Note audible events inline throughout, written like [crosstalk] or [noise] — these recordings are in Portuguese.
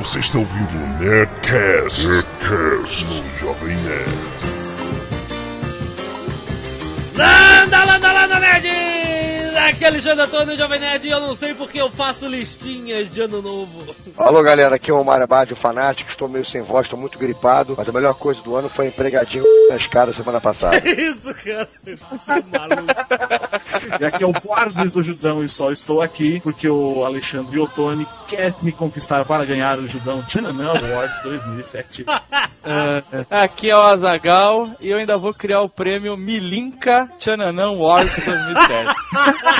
Você está ouvindo o Nerdcast, Nerdcast no Jovem Nerd. Landa, landa, landa, nerds! Aqui é Alexandre Antônio, Jovem Nerd, e eu não sei porque eu faço listinhas de ano novo. Alô galera, aqui é o Mário Abad, o fanático, estou meio sem voz, estou muito gripado, mas a melhor coisa do ano foi empregadinho [laughs] na escada semana passada. [laughs] Isso, cara. Você é maluco. E aqui é o Barnes do Judão e só estou aqui porque o Alexandre Ottoni quer me conquistar para ganhar o Judão Tchananã Awards 2007. Aqui é o Azagal e eu ainda vou criar o prêmio Milinka Tchananã Awards 2007. [laughs]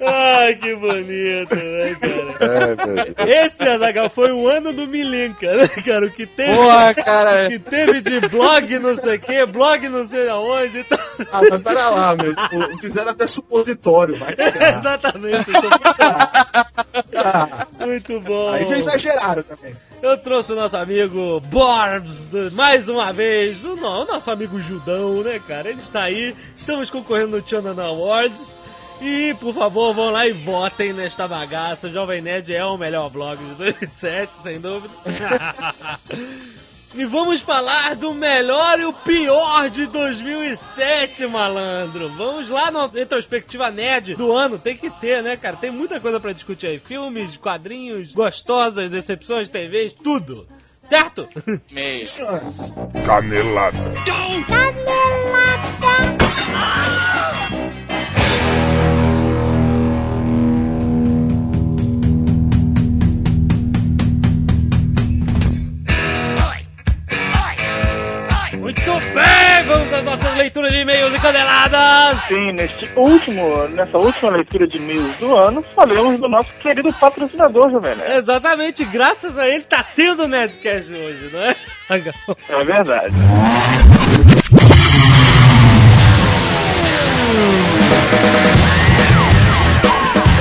Ai, que bonito, né, cara? É. Esse, Azagal, foi o ano do Milinka, né, cara? O que teve, Porra, cara. que teve de blog não sei o que, blog não sei aonde e tal. Ah, mas pera lá, meu. tipo, Fizeram até supositório, vai [laughs] cagar. Exatamente, muito bom. Aí já exageraram também. Eu trouxe o nosso amigo Borbs, mais uma vez, o, o nosso amigo Judão, né, cara? Ele está aí, estamos concorrendo no Channel Awards. E, por favor, vão lá e votem nesta bagaça. O Jovem Nerd é o melhor blog de 2007, sem dúvida. [laughs] E vamos falar do melhor e o pior de 2007, malandro. Vamos lá na retrospectiva nerd do ano. Tem que ter, né, cara? Tem muita coisa pra discutir aí. Filmes, quadrinhos, gostosas, decepções, TVs, tudo. Certo? [laughs] Meio. Canelada. Muito bem, vamos às nossas leituras de e-mails e caneladas. Sim, neste último, nessa última leitura de e-mails do ano, falamos do nosso querido patrocinador, Jovem Nerd. Exatamente, graças a ele tá tendo Nerdcast hoje, não é? [laughs] É verdade.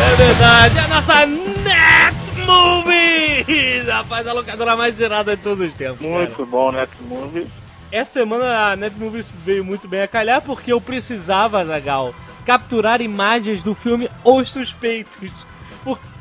É verdade, a nossa Net Movie! [laughs] Rapaz, a locadora mais zerada de todos os tempos. cara. Muito bom, Netmovie. Essa semana a Netmovies veio muito bem a calhar porque eu precisava, Zagal, capturar imagens do filme Os Suspeitos.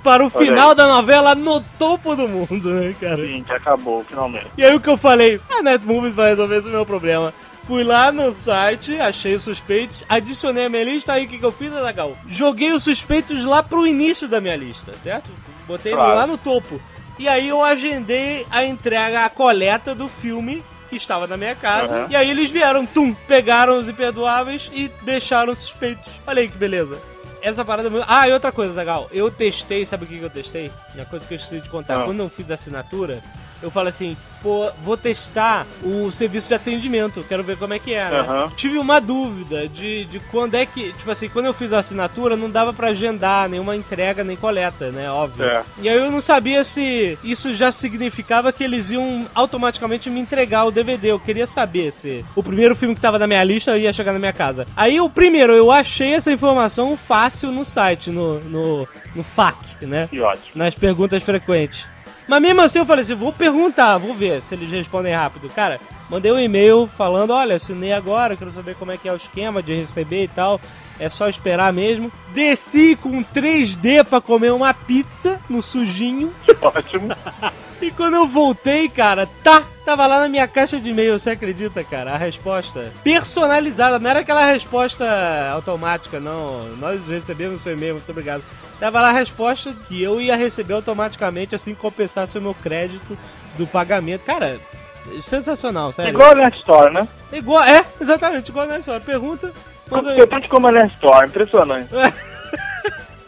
Para o Olha final aí. da novela no topo do mundo, né, cara? Sim, que acabou, finalmente. E aí o que eu falei? A Netmovies vai resolver esse meu problema. Fui lá no site, achei os suspeitos, adicionei a minha lista, aí o que, que eu fiz, Azagal? Joguei os suspeitos lá pro início da minha lista, certo? Botei Claro. lá no topo. E aí eu agendei a entrega, a coleta do filme que estava na minha casa. Aham. E aí eles vieram, tum, pegaram os imperdoáveis e deixaram os suspeitos. Olha aí que beleza. Essa parada. é Ah, e outra coisa, Zagal. Eu testei, sabe o que eu testei? E a coisa que eu esqueci de contar. Ah. Quando eu fiz a assinatura, eu falei assim, pô, vou testar o serviço de atendimento, quero ver como é que é, né? Aham. Tive uma dúvida de, de quando é que, tipo assim, quando eu fiz a assinatura, não dava pra agendar nenhuma entrega nem coleta, né? Óbvio. É. E aí eu não sabia se isso já significava que eles iam automaticamente me entregar o DVD. Eu queria saber se o primeiro filme que tava na minha lista ia chegar na minha casa. Aí o primeiro, eu achei essa informação fácil no site, no, no, no FAQ, né? Que ótimo. nas perguntas frequentes. Mas mesmo assim eu falei assim, vou perguntar, vou ver se eles respondem rápido. Cara, mandei um e-mail falando, olha, assinei agora, quero saber como é que é o esquema de receber e tal. É só esperar mesmo. Desci com 3D pra comer uma pizza no sujinho. Ótimo. [laughs] E quando eu voltei, cara, tá, tava lá na minha caixa de e-mail, você acredita, cara? A resposta personalizada, não era aquela resposta automática, não. Nós recebemos seu e-mail, muito obrigado. Tava lá a resposta que eu ia receber automaticamente assim que compensasse o meu crédito do pagamento. Cara, sensacional, sério. Igual a Nerd Store, né? Igual, é, exatamente, igual na sua pergunta. Manda aí. Completamente como a Nerd Store, impressionante. [laughs]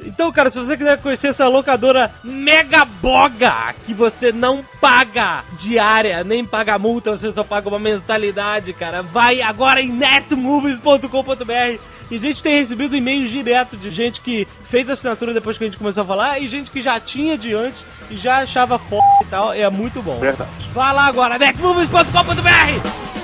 Então, cara, se você quiser conhecer essa locadora mega boga, que você não paga diária, nem paga multa, você só paga uma mensalidade, cara, vai agora em netmovies.com.br. E a gente tem recebido e-mails direto de gente que fez a assinatura depois que a gente começou a falar, e gente que já tinha de antes e já achava foda e tal. É muito bom. Verdade. Vá lá agora, netmovies.com.br.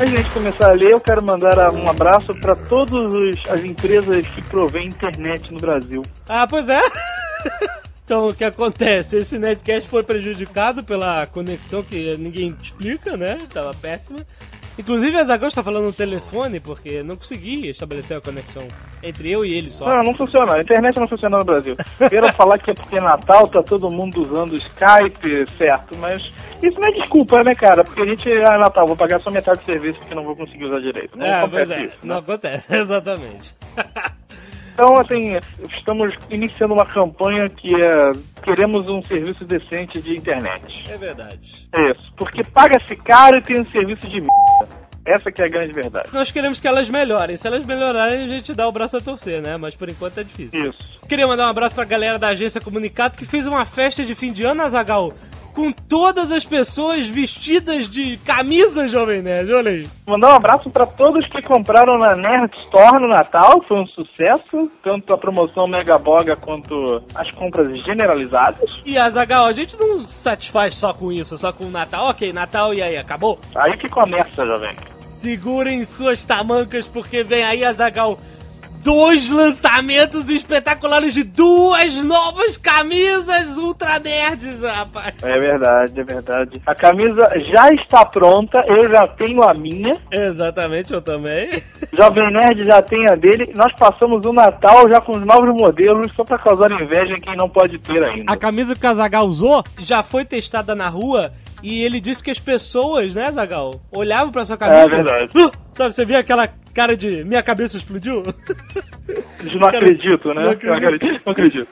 Antes de a gente começar a ler, eu quero mandar um abraço para todas as empresas que provêm internet no Brasil. Ah, pois é. [laughs] Então, o que acontece? Esse Netcast foi prejudicado pela conexão que ninguém explica, né? Tava péssima. Inclusive, a Zagal está falando no telefone porque não consegui estabelecer a conexão entre eu e ele só. Não, não funciona. A internet não funciona no Brasil. Quero [laughs] falar que é porque é Natal, tá todo mundo usando Skype, certo? Mas isso não é desculpa, né, cara? Porque a gente, ah, Natal, vou pagar só metade do serviço porque não vou conseguir usar direito. Não é, acontece é, isso. não né? acontece, [laughs] exatamente. [laughs] Então, assim, estamos iniciando uma campanha que é queremos um serviço decente de internet. É verdade. É isso. Porque paga-se caro e tem um serviço de merda. Essa que é a grande verdade. Nós queremos que elas melhorem. Se elas melhorarem, a gente dá o braço a torcer, né? Mas por enquanto é difícil. Isso. Queria mandar um abraço pra galera da agência Comunicato que fez uma festa de fim de ano, Azagal, com todas as pessoas vestidas de camisa, Jovem Nerd. Olha aí. Mandar um abraço para todos que compraram na Nerd Store no Natal, foi um sucesso, tanto a promoção Mega Boga quanto as compras generalizadas. E Azagal, a gente não satisfaz só com isso, só com o Natal. Ok, Natal e aí, acabou? Aí que começa, jovem. Segurem suas tamancas porque vem aí, Azagal, dois lançamentos espetaculares de duas novas camisas Ultra Nerds, rapaz. É verdade, é verdade. A camisa já está pronta, eu já tenho a minha. Exatamente, eu também. Jovem Nerd já tem a dele. Nós passamos o Natal já com os novos modelos, só para causar inveja em quem não pode ter ainda. A camisa que o Azagal usou já foi testada na rua e ele disse que as pessoas, né, Zagal, olhavam pra sua camisa. É verdade. Sabe, você via aquela cara de minha cabeça explodiu? [laughs] Não acredito, né? Não acredito. Não acredito. Não [laughs] acredito.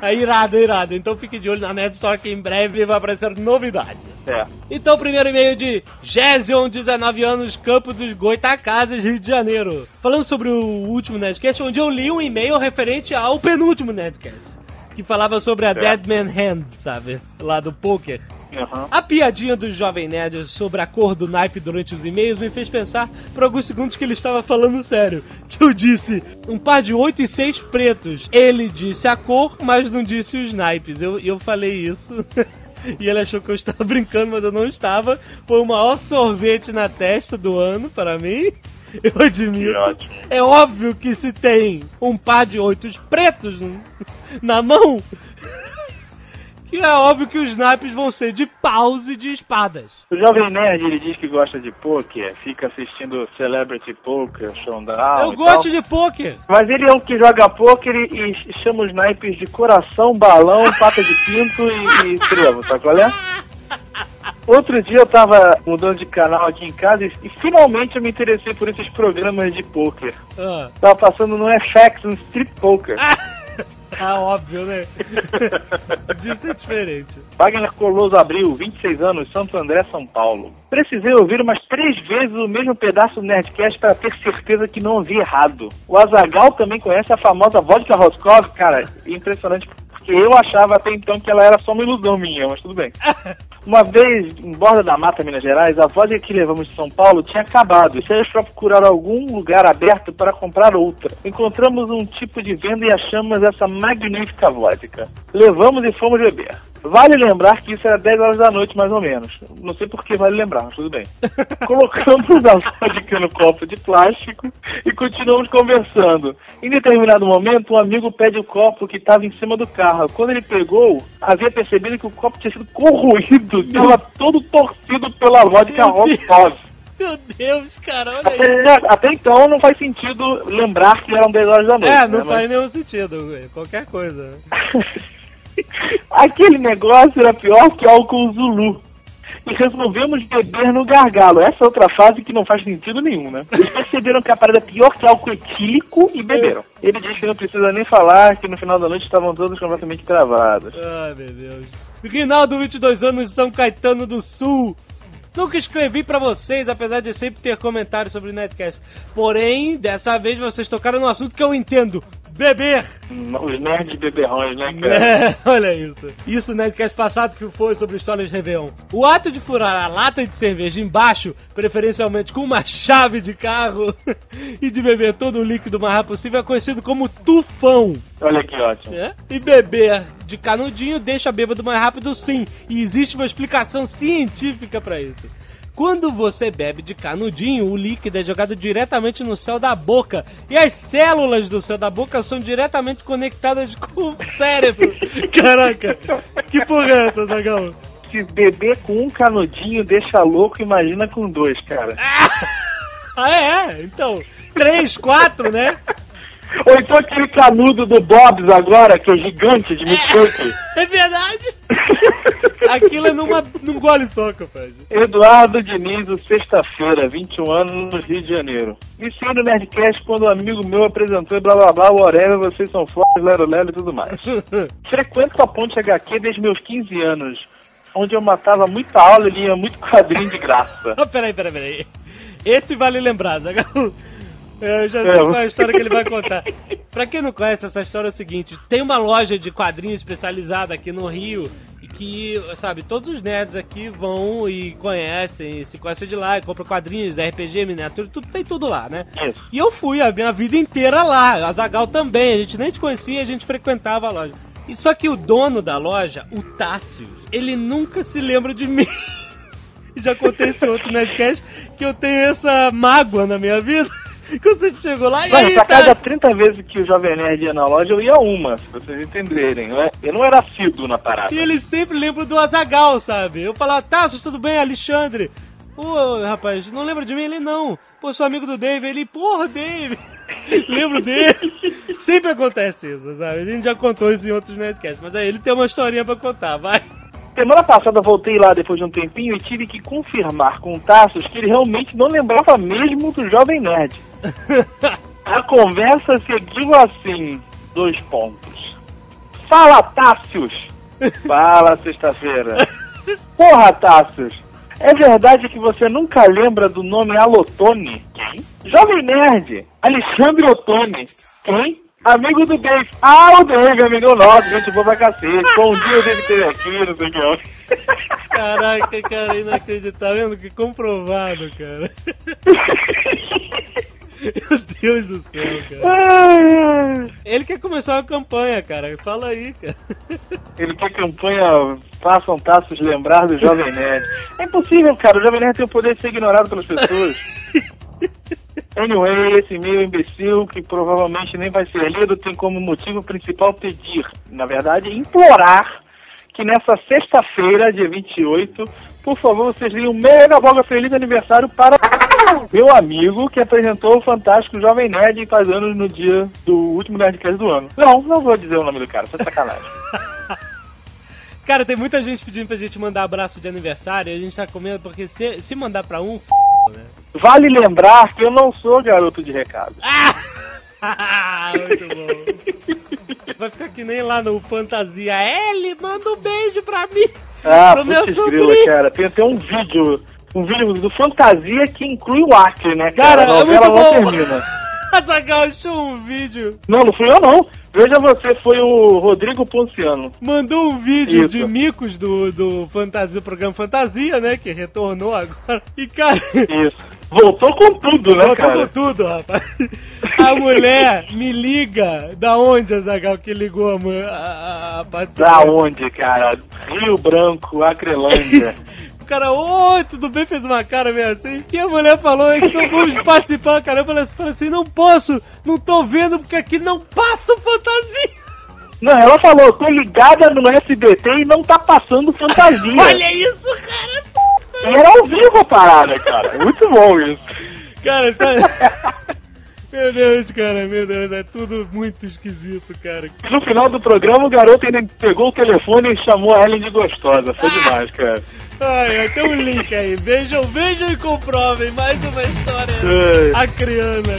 É irado, é irado. Então fique de olho na Nerd Store que em breve vai aparecer novidades. É. Então, primeiro e-mail de Gésion, 19 anos, Campo dos Goitacazes, Rio de Janeiro. Falando sobre o último Nerdcast, onde eu li um e-mail referente ao penúltimo Nerdcast. Que falava sobre a Dead Man Hand, sabe? Lá do poker. Aham. A piadinha do Jovem Nerd sobre a cor do naipe durante os e-mails me fez pensar por alguns segundos que ele estava falando sério. Que eu disse um par de 8 e 6 pretos. Ele disse a cor, mas não disse os naipes. Eu, eu falei isso. [laughs] E ele achou que eu estava [laughs] brincando, mas eu não estava. Foi o maior sorvete na testa do ano para mim. [laughs] Eu admito. ótimo. É óbvio que se tem um par de oitos pretos na mão, que é óbvio que os naipes vão ser de paus e de espadas. O Jovem Nerd, ele diz que gosta de poker, fica assistindo Celebrity Poker, Showdown Eu e gosto tal. de pôquer. Mas ele é o que joga poker e, e chama os naipes de coração, balão, pata de pinto e, e trevo, sabe qual é? Outro dia eu tava mudando de canal aqui em casa e, e finalmente eu me interessei por esses programas de poker. Ah, Tava passando no FX, no Strip Poker. ah, [laughs] óbvio, né? [laughs] Disso é diferente. Wagner Coloso Abril, 26 anos, Santo André, São Paulo. Precisei ouvir umas três vezes o mesmo pedaço do Nerdcast para ter certeza que não ouvi errado. O Azagal também conhece a famosa vodka Roscoe, cara, impressionante. Porque eu achava até então que ela era só uma ilusão minha, mas tudo bem. [laughs] Uma vez, em Borda da Mata, Minas Gerais, a vodka que levamos de São Paulo tinha acabado e saímos para procurar algum lugar aberto para comprar outra. Encontramos um tipo de venda e achamos essa magnífica vodka. Levamos e fomos beber. Vale lembrar que isso era 10 horas da noite, mais ou menos. Não sei por que vale lembrar, mas tudo bem. [laughs] Colocamos a vodka no copo de plástico e continuamos conversando. Em determinado momento, um amigo pede o copo que estava em cima do carro. Quando ele pegou, havia percebido que o copo tinha sido corroído, estava todo torcido pela vodka. Rostov. Meu Deus, cara, olha aí. Até, até então não faz sentido lembrar que eram 10 horas da noite. É, né? não Mas- faz nenhum sentido, qualquer coisa. [laughs] Aquele negócio era pior que álcool Zulu. E resolvemos beber no gargalo. Essa é outra fase que não faz sentido nenhum, né? Eles perceberam que a parada é pior que álcool etílico e beberam. Ele diz que não precisa nem falar, que no final da noite estavam todos completamente travados. Ai, meu Deus. Rinaldo, 22 anos, São Caetano do Sul. Nunca escrevi pra vocês, apesar de sempre ter comentários sobre o Netcast. Porém, dessa vez vocês tocaram no assunto que eu entendo. Beber! Os nerds beberrões, né, [laughs] cara? É, olha isso. Isso no Netcast passado que foi sobre histórias de Réveillon. O ato de furar a lata de cerveja embaixo, preferencialmente com uma chave de carro, [laughs] e de beber todo o líquido o mais rápido possível é conhecido como tufão. Olha que ótimo. É? E beber de canudinho deixa bêbado mais rápido sim. E existe uma explicação científica pra isso. Quando você bebe de canudinho, o líquido é jogado diretamente no céu da boca. E as células do céu da boca são diretamente conectadas [laughs] com o cérebro. Caraca, que porra é essa, Zagão? Se beber com um canudinho deixa louco, imagina com dois, cara. [laughs] Ah, é? Então, três, quatro, né? Ou então aquele canudo do Bob's agora, que é gigante de milkshake. É verdade. [laughs] Aquilo é numa, num gole só, compadre. Eduardo Diniz, o sexta-feira, 21 anos, no Rio de Janeiro. Iniciei no Nerdcast quando um amigo meu apresentou e blá blá blá, whatever, vocês são fortes, lero lero e tudo mais. [laughs] Frequento a Ponte HQ desde meus 15 anos, onde eu matava muita aula e lia muito quadrinho de graça. [laughs] Peraí, peraí, peraí. Esse vale lembrar, Zagal. Eu já sei É, qual é a história que ele vai contar. Pra quem não conhece, essa história é o seguinte: tem uma loja de quadrinhos especializada aqui no Rio. E que, sabe, todos os nerds aqui vão e conhecem, se conhecem de lá, e compram quadrinhos, RPG, miniatura, tudo, tem tudo lá, né? Isso. E eu fui a minha vida inteira lá. A Zagal também. A gente nem se conhecia, a gente frequentava a loja. E só que o dono da loja, o Tássio, ele nunca se lembra de mim. [laughs] Já contei esse outro Nerdcast que eu tenho essa mágoa na minha vida. Que eu sempre chego lá e Mano, aí, pra cada Tássio? 30 vezes que o Jovem Nerd ia na loja, eu ia uma, se vocês entenderem. Eu, eu não era assíduo na parada. E ele sempre lembra do Azagal, sabe? Eu falava, Tássio, tudo bem, Alexandre? Ô, rapaz, não lembra de mim? Ele não. Pô, sou amigo do Dave. Ele, porra, Dave. [laughs] Lembro dele. Sempre acontece isso, sabe? A gente já contou isso em outros Nerdcasts, mas aí ele tem uma historinha pra contar, vai. Semana passada voltei lá depois de um tempinho e tive que confirmar com o Tassos que ele realmente não lembrava mesmo do Jovem Nerd. [laughs] A conversa seguiu assim, dois pontos. Fala, Tássios! [laughs] Fala, sexta-feira. Porra, Tássios! É verdade que você nunca lembra do nome Alotone? Quem? Jovem Nerd, Alexandre Ottoni. Quem? Amigo do Dave. Ah, o Dave, amigo nosso, gente boa pra cacete. Bom dia, o Dave teve aqui, não sei o que. [laughs] Caraca, cara, inacreditável. Que comprovado, cara. Meu Deus do céu, cara. Ele quer começar uma campanha, cara. Fala aí, cara. Ele quer campanha Façam Taços lembrar do Jovem Nerd. É impossível, cara. O Jovem Nerd tem o poder de ser ignorado pelas pessoas. Anyway, esse e-mail imbecil, que provavelmente nem vai ser lido, tem como motivo principal pedir, na verdade, implorar que nessa sexta-feira, dia 28, por favor, vocês leiam mega boga feliz aniversário para meu amigo que apresentou o fantástico Jovem Nerd e faz anos no dia do último Nerdcast do ano. Não, não vou dizer o nome do cara, foi sacanagem. [laughs] Cara, tem muita gente pedindo pra gente mandar abraço de aniversário e a gente tá comendo, porque se, se mandar pra um, f... né? Vale lembrar que eu não sou garoto de recado. Ah! [laughs] Muito bom. Vai ficar que nem lá no Fantasia. Ele manda um beijo pra mim. Ah, Pro meu sobrinho. grila, cara. Tem até um vídeo, um vídeo do Fantasia que inclui o Acre, né, Cara, cara? a é novela muito não termina. [laughs] Azaghal achou um vídeo. Não, não fui eu não. Veja você, foi o Rodrigo Ponciano. Mandou um vídeo Isso. de micos do, do Fantasia, do programa Fantasia, né? Que retornou agora. E, cara, Isso. [laughs] Voltou com tudo, né, Voltou com cara? tudo, rapaz. A mulher me liga. Da onde, Azagal, que ligou a, a, a participação? Da onde, cara? Rio Branco, Acrelândia. [laughs] O cara, oi, tudo bem? Fez uma cara meio assim. E a mulher falou, então [laughs] vamos participar, cara. Eu falei assim, assim, não posso, não tô vendo, porque aqui não passa o fantasia. não, ela falou, tô ligada no SBT e não tá passando fantasia. [laughs] Olha isso, cara. E era ao vivo a parada, cara. Muito bom isso. Cara, sabe... [laughs] Meu Deus, cara, meu Deus, é tudo muito esquisito, cara. No final do programa, o garoto ainda pegou o telefone e chamou a Ellen de gostosa. Foi demais, cara. Ai, tem um link aí. Vejam, vejam e comprovem. Mais uma história Ai. acriana.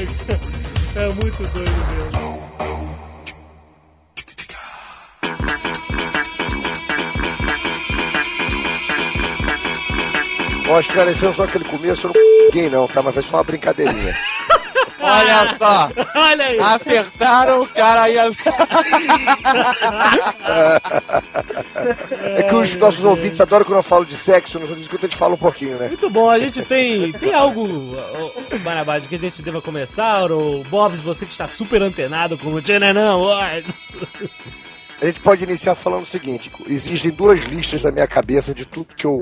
É muito doido mesmo. Ó, esclarecendo só aquele começo, eu não ninguém não, tá? Mas foi só uma brincadeirinha. [laughs] Olha só. Olha aí. Apertaram o cara aí. É que os nossos ouvintes adoram quando eu falo de sexo, nos outros escuta a gente fala um pouquinho, né? Muito bom, a gente tem, tem algo, Barabás, que a gente deva começar, ou Bobs, você que está super antenado com o Tchananã Wars. A gente pode iniciar falando o seguinte: existem duas listas na minha cabeça de tudo que eu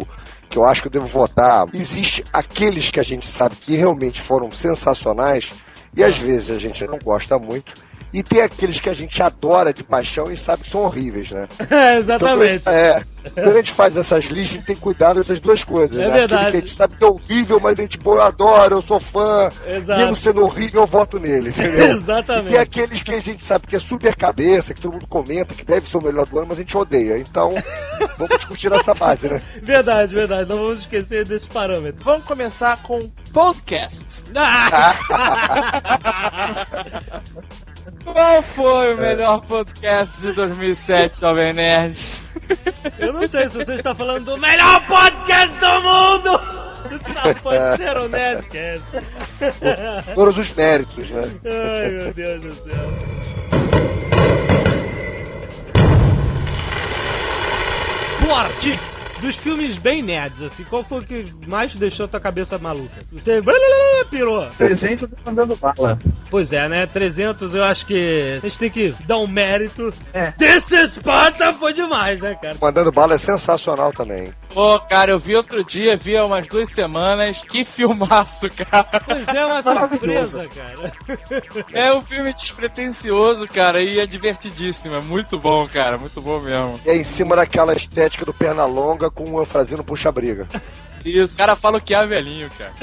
que eu acho que eu devo votar. Existe aqueles que a gente sabe que realmente foram sensacionais e às vezes a gente não gosta muito. E tem aqueles que a gente adora de paixão e sabe que são horríveis, né? [laughs] É, exatamente. Então, é, quando a gente faz essas listas, a gente tem que cuidar dessas duas coisas. É né? verdade. Aquele que a gente sabe que é horrível, mas a gente, pô, eu adoro, eu sou fã. Exato. Mesmo sendo horrível, eu voto nele, entendeu? [laughs] Exatamente. E tem aqueles que a gente sabe que é super cabeça, que todo mundo comenta, que deve ser o melhor do ano, mas a gente odeia. Então, [laughs] vamos discutir essa base, né? Verdade, verdade. Não vamos esquecer desses parâmetros. Vamos começar com podcast. Ah! Qual foi o melhor podcast de 2007, Jovem Nerd? Eu não sei se você está falando do melhor podcast do mundo! Não pode ser o Nerdcast. Todos os méritos, né? Ai, meu Deus do céu. Porte dos filmes bem nerds, assim, qual foi o que mais deixou tua cabeça maluca? Você pirou. 300 mandando bala. Pois é, né? 300 eu acho que a gente tem que dar um mérito. É. Desse Sparta foi demais, né, cara? Mandando bala é sensacional também. Pô, cara, eu vi outro dia, vi há umas duas semanas. Que filmaço, cara. Pois é, uma surpresa, cara. É um filme despretensioso, cara, e é divertidíssimo. É muito bom, cara, muito bom mesmo. É em cima daquela estética do perna longa com o fazendo puxa-briga. Isso, o cara fala que é velhinho, cara.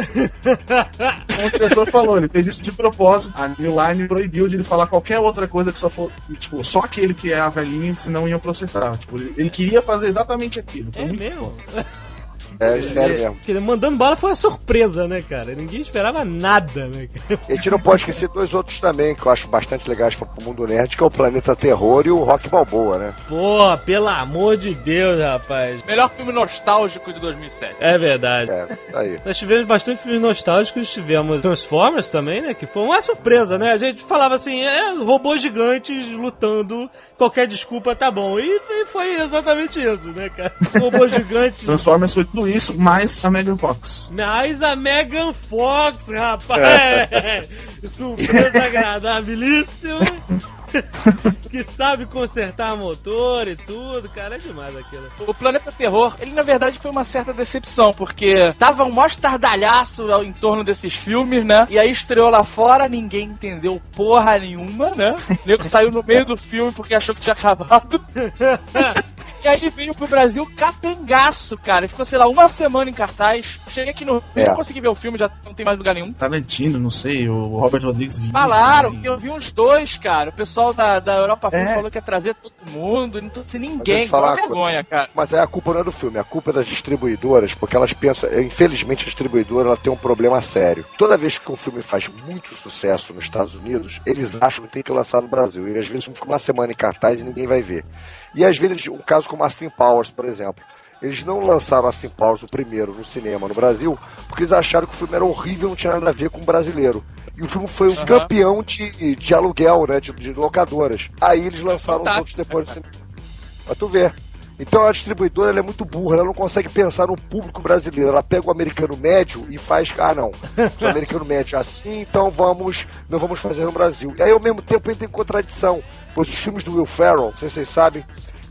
Como [laughs] o diretor falou, ele fez isso de propósito. A New Line proibiu de ele falar qualquer outra coisa que só for. Tipo, só aquele que é a velhinho, senão iam processar. Tipo, ele, ele queria fazer exatamente aquilo. Foi É mesmo? foda. É sério mesmo. Porque mandando bala foi uma surpresa, né, cara? Ninguém esperava nada, né, cara? E a gente não pode esquecer dois outros também que eu acho bastante legais para o mundo nerd, que é o Planeta Terror e o Rock Balboa, né? Pô, pelo amor de Deus, rapaz. Melhor filme nostálgico de 2007. É verdade. É, isso aí. Nós tivemos bastante filmes nostálgicos, tivemos Transformers também, né? Que foi uma surpresa, né? A gente falava assim, é, robôs gigantes lutando, qualquer desculpa tá bom. E, e foi exatamente isso, né, cara? [laughs] Robôs gigantes. Transformers foi tudo isso, mais a Megan Fox. Mas a Megan Fox, rapaz! [laughs] Surpresa agradabilíssima! [laughs] que sabe consertar motor e tudo, cara, é demais aquilo. O Planeta Terror, ele na verdade foi uma certa decepção, porque tava um maior estardalhaço ao- em torno desses filmes, né? E aí estreou lá fora, ninguém entendeu porra nenhuma, né? O nego saiu no meio do filme porque achou que tinha acabado. [laughs] E aí ele veio pro Brasil capengaço, cara. Ficou, sei lá, uma semana em cartaz. Cheguei aqui no Rio, É. não consegui ver o filme, já não tem mais lugar nenhum. Tarantino, não sei, o Robert Rodrigues viu. Falaram que eu vi uns dois, cara. O pessoal da, da Europa É. falou que ia trazer todo mundo, não trouxe ninguém. falar vergonha, cara. Mas aí a culpa não é do filme, a culpa é das distribuidoras, porque elas pensam, infelizmente a distribuidora ela tem um problema sério. Toda vez que um filme faz muito sucesso nos Estados Unidos, eles acham que tem que lançar no Brasil. E às vezes fica uma semana em cartaz e ninguém vai ver. E às vezes, um caso como Austin Powers, por exemplo. Eles não lançaram Austin Powers, o primeiro, no cinema no Brasil, porque eles acharam que o filme era horrível não tinha nada a ver com o brasileiro. E o filme foi um Aham. campeão de, de aluguel, né? De, de locadoras. Aí eles lançaram os Fantástico. outros depois no cinema. Pra tu ver. Então a distribuidora ela é muito burra, ela não consegue pensar no público brasileiro. Ela pega o americano médio e faz, ah não, o americano [laughs] médio é assim, então vamos, não vamos fazer no Brasil. E aí ao mesmo tempo entra em contradição, pois os filmes do Will Ferrell, não sei se vocês sabem,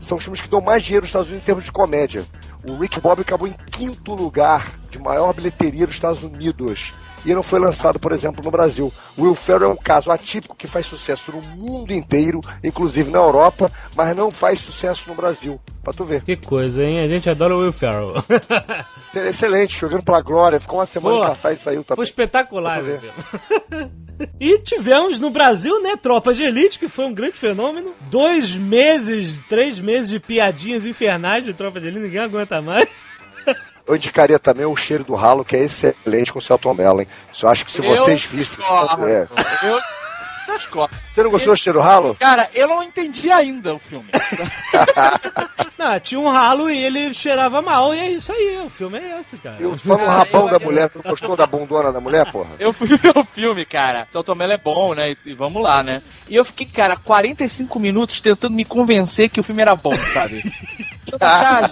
são os filmes que dão mais dinheiro nos Estados Unidos em termos de comédia. O Rick Bob acabou em quinto lugar de maior bilheteria dos Estados Unidos. E não foi lançado, por exemplo, no Brasil. Will Ferrell é um caso atípico que faz sucesso no mundo inteiro, inclusive na Europa, mas não faz sucesso no Brasil. Pra tu ver. Que coisa, hein? A gente adora o Will Ferrell. [laughs] Excelente, jogando pra glória. Ficou uma semana Boa. em cartaz e saiu Foi também. espetacular, Vou meu Deus. [laughs] E tivemos no Brasil, né, Tropa de Elite, que foi um grande fenômeno. Dois meses, três meses de piadinhas infernais de Tropa de Elite, ninguém aguenta mais. Eu indicaria também o cheiro do ralo, que é excelente com o Celton Mello, hein? Eu acho que se Eu vocês vissem. É. Eu. Você não gostou do cheiro do ralo? Cara, eu não entendi ainda o filme. [laughs] Não, tinha um ralo e ele cheirava mal, e é isso aí, o filme é esse, cara. Eu só no Cara, rabão eu- da eu- mulher. Tu não gostou da bundona da mulher, porra? Eu fui ver o filme, cara. Seu Tomelo é bom, né? E, e vamos lá, né? E eu fiquei, cara, 45 minutos tentando me convencer que o filme era bom, sabe? [laughs]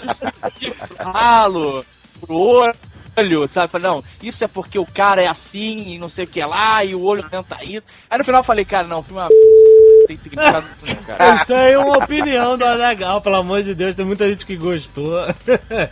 Justificativo pro ralo, pro olho, sabe? Não, isso é porque o cara é assim e não sei o que lá, e o olho tenta isso. Aí no final eu falei, cara, não, filme é uma tem significado nenhum, cara. Isso aí é uma opinião do Azagal, pelo amor de Deus, tem muita gente que gostou.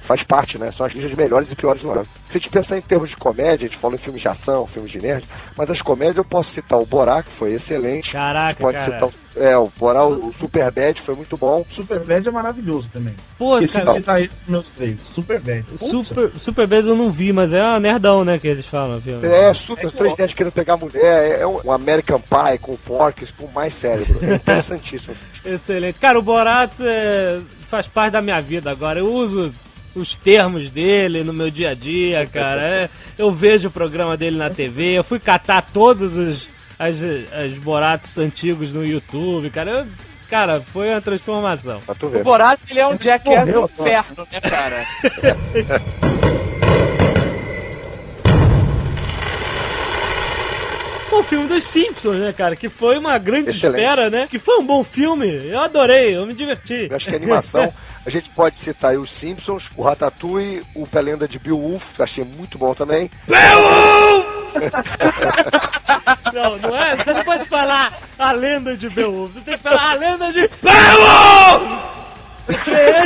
Faz parte, né? São as listas melhores e piores do ano. Se a gente pensar em termos de comédia, a gente falou em filmes de ação, filmes de nerd, mas as comédias eu posso citar o Borá, que foi excelente. Caraca, Pode cara. citar o, é, o Borá, o, o Super Bad foi muito bom. Super Bad é maravilhoso também. Pô, Esqueci cara, de citar esse nos meus três. Super Bad. Putz, Super, Super Bad eu não vi, mas é uma nerdão, né, que eles falam, filme. É, super, três nerds querendo pegar mulher, é um, um American Pie com porcos, com mais cérebro. É interessantíssimo. Excelente. Cara, o Borat é, faz parte da minha vida agora. Eu uso os termos dele no meu dia a dia, cara. É, eu vejo o programa dele na TV. Eu fui catar todos os as, as Borats antigos no YouTube, cara. Eu- cara, foi uma transformação. O. Borat, ele é um Jackass morreu, do inferno, né, cara? [laughs] O filme dos Simpsons, né, cara? Que foi uma grande Excelente. espera, né? Que foi um bom filme. Eu adorei, eu me diverti. Eu acho que a animação, a gente pode citar aí os Simpsons, o Ratatouille, o Pelenda de Bill Wolf, que eu achei muito bom também. [laughs] Não, não é? Você não pode falar a lenda de Beowulf. Você tem que falar a lenda de Beowulf!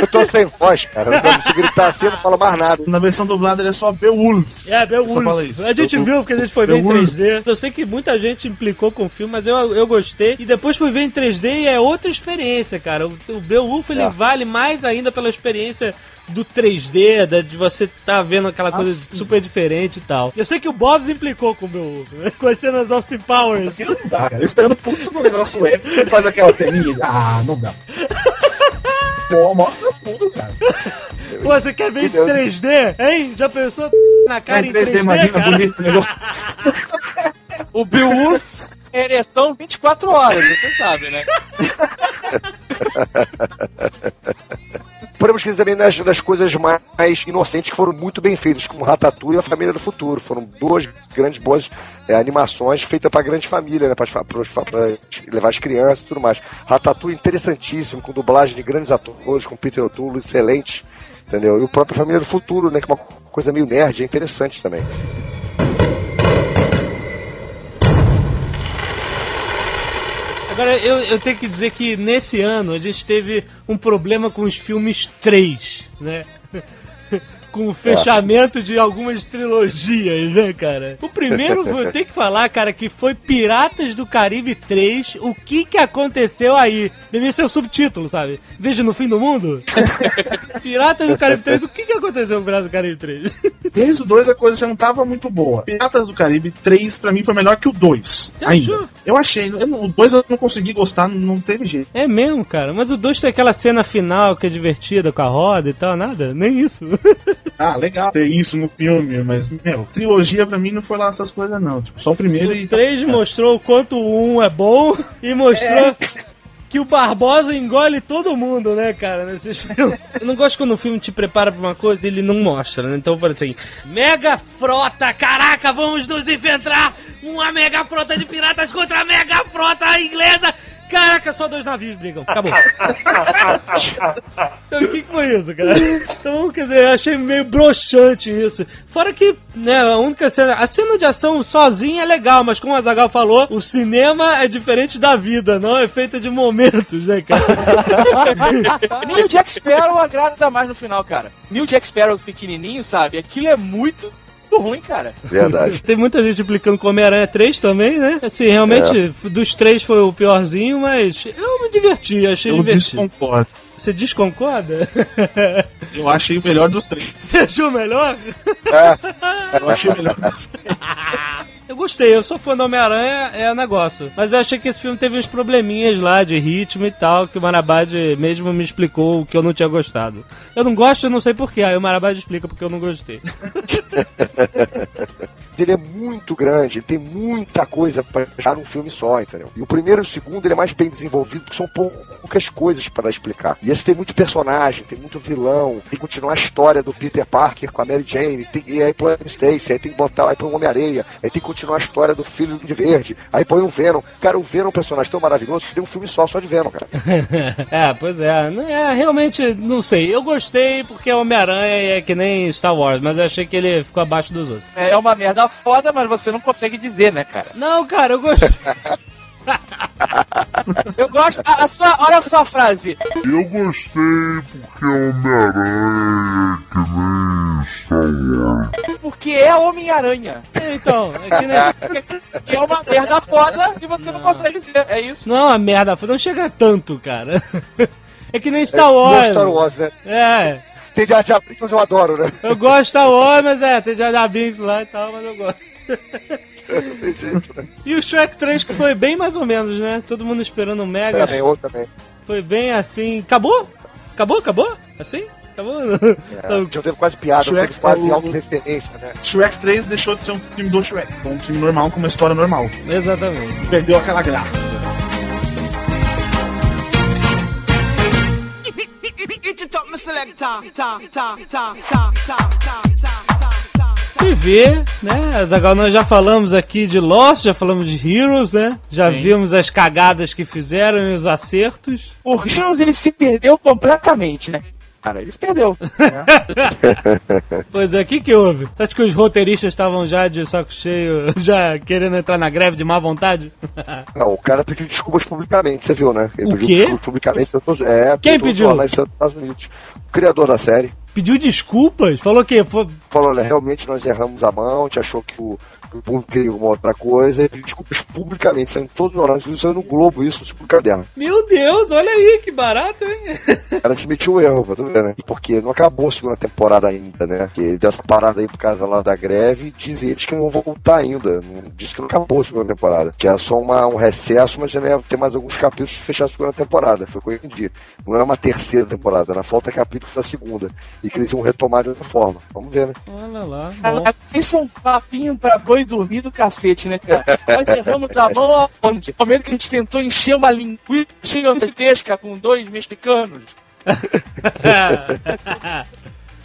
Eu tô sem voz, cara. Eu não consigo gritar assim, eu não falo mais nada. Na versão dublada ele é só Beowulf. É, Só fala Beowulf. isso. A gente Eu- viu porque a gente foi ver em Beowulf. 3D. Eu sei que muita gente implicou com o filme, mas eu, eu gostei. E depois fui ver em 3D e é outra experiência, cara. O, o Beowulf ele É. vale mais ainda pela experiência do 3D, da- de você tá vendo aquela coisa sim. super diferente e tal. Eu sei que o Bobs implicou com o Beowulf, né? com as cenas Austin Powers. Não dá, cara. Eu esperando putz no negócio ele faz aquela ceninha. e- Ah, não dá. Pô, mostra tudo, cara. [laughs] Pô, você quer ver em Que Deus. 3D? Hein? Já pensou na cara É em em 3D, 3D, imagina cara? bonito [laughs] o negócio. O Beowulf é ereção 24 horas, você sabe, né? [laughs] Podemos esquecer também das, das coisas mais, inocentes que foram muito bem feitas, como Ratatouille e a Família do Futuro. Foram duas grandes boas é, animações feitas para grande família, né? Para levar as crianças e tudo mais. Ratatouille interessantíssimo, com dublagem de grandes atores, com Peter O'Toole, excelente. Entendeu? E o próprio Família do Futuro, né? Que é uma coisa meio nerd, é interessante também. Agora, eu, eu tenho que dizer que nesse ano a gente teve um problema com os filmes 3, né? Com o fechamento de algumas trilogias, né, cara? O primeiro, eu tenho que falar, cara, que foi Piratas do Caribe 3. O que que aconteceu aí? Devia ser o subtítulo, sabe? Veja no fim do mundo. [laughs] Piratas do Caribe 3. O que que aconteceu com Piratas do Caribe 3? Desde o 2 a coisa já não tava muito boa. Piratas do Caribe 3 pra mim foi melhor que o 2. Você Ainda. achou? Eu achei. Eu o 2 eu não consegui gostar, não teve jeito. É mesmo, cara. Mas o 2 tem aquela cena final que é divertida com a roda e tal, nada. Nem isso. [laughs] Ah, legal ter isso no filme, mas, meu, trilogia pra mim não foi lá essas coisas, não. Tipo, só o primeiro e. O 3 mostrou o quanto o 1 é bom [laughs] e mostrou que o Barbosa engole todo mundo, né, cara, nesses filmes. Eu não gosto quando o filme te prepara pra uma coisa e ele não mostra, né? Então, por assim, mega frota, caraca, vamos nos enfrentar uma mega frota de piratas contra a mega frota inglesa. Caraca, só dois navios brigam. Acabou. [laughs] Então, o que, que foi isso, cara? Então, quer dizer, eu achei meio broxante isso. Fora que, né, a única cena. A cena de ação sozinha é legal, mas como a Zagal falou, o cinema é diferente da vida, não é feita de momentos, né, cara? [laughs] Nem o Jack Sparrow agrada mais no final, cara. Nem o Jack Sparrow pequenininho, sabe? Aquilo é muito ruim, cara. Verdade. Tem muita gente implicando com Homem-Aranha 3 também, né? Assim, realmente, dos três foi o piorzinho, mas eu me diverti, achei Eu divertido. desconcordo. Você desconcorda? [laughs] Eu achei o melhor dos três. Você achou melhor? Eu achei o melhor dos três. [laughs] Eu gostei, eu sou fã do Homem-Aranha, é negócio. Mas eu achei que esse filme teve uns probleminhas lá de ritmo e tal, que o Marabad mesmo me explicou que eu não tinha gostado. Eu não gosto, eu não sei porquê, aí o Marabad explica porque eu não gostei. [laughs] ele é muito grande, ele tem muita coisa para deixar num filme só, entendeu? E o primeiro e o segundo ele é mais bem desenvolvido, porque são poucas coisas para explicar. E esse tem muito personagem, tem muito vilão, tem que continuar a história do Peter Parker com a Mary Jane, tem, e aí põe a Stacy, aí tem que botar, aí põe o Homem-Areia, aí tem que continuar a história do filho de Verde, aí põe o Venom. Cara, o Venom é um personagem tão maravilhoso que tem um filme só, só de Venom, cara. [laughs] é, pois é. Não- É, realmente, não sei. Eu gostei porque é Homem-Aranha e é que nem Star Wars, mas eu achei que ele ficou abaixo dos outros. É uma merda foda, mas você não consegue dizer, né, cara? Não, cara, eu gostei. [laughs] Eu gosto. A, a sua, olha só a frase. Eu gostei porque é Homem-Aranha, que nem Star Wars. Porque é Homem-Aranha. Então, é que é uma merda foda e você não consegue ser. É isso. Não, a merda, não chega tanto, cara. [laughs] É que nem Star Não Wars. Star Wars, né? É, Tem Jar Jar Binks, mas eu adoro, né? eu gosto de Star Wars, mas é, tem Jar Jar Binks lá e tal, mas eu gosto. [laughs] E o Shrek 3 que foi bem mais ou menos, né? Todo mundo esperando o Mega. Também, outro também. Foi bem assim. Acabou? Acabou? Acabou? Assim? Acabou? [laughs] É, já teve quase piada, Shrek teve quase é autorreferência, né? Shrek 3 deixou de ser um filme do Shrek. Um filme normal com uma história normal. Exatamente. Perdeu aquela graça. Get it up, my selector. Ta, ta, ta, ta, ta, ta, ta, ta. TV, né? Zagal, nós já falamos aqui de Lost, já falamos de Heroes, né? Já Sim. vimos as cagadas que fizeram e os acertos. O Heroes ele se perdeu completamente, né? Cara, ele se perdeu. [laughs] [laughs] Pois é, o que que houve? Acho que os roteiristas estavam já de saco cheio, [laughs] já querendo entrar na greve de má vontade? Não, o cara pediu desculpas publicamente, você viu, né? Ele O pediu quê? desculpas publicamente. É, Quem pediu? dos Estados Unidos. O criador da série Pediu desculpas? Falou que foi... falou, olha, realmente nós erramos a mão, a gente achou que o, que o público queria uma outra coisa, e desculpas publicamente, saindo em todos os jornais, isso saiu no Globo, isso, isso por caderno. Meu Deus, olha aí, que barato, hein? O cara admitiu o erro, pra tu ver, né? Porque não acabou a segunda temporada ainda, né? Que dessa parada aí por causa lá da greve, dizem eles que não vão voltar ainda. Diz que não acabou a segunda temporada. Que é só uma, um recesso, mas já ia ter mais alguns capítulos pra fechar a segunda temporada. Foi o que eu entendi. Não é uma terceira temporada, na falta capítulos da segunda. E que eles iam retomar de outra forma. Vamos ver, né? Olha lá, bom. Isso é um papinho pra boi dormir do cacete, né, cara? Nós erramos a mão aonde? No momento que a gente tentou encher uma linguiça gigantesca com dois mexicanos. [laughs]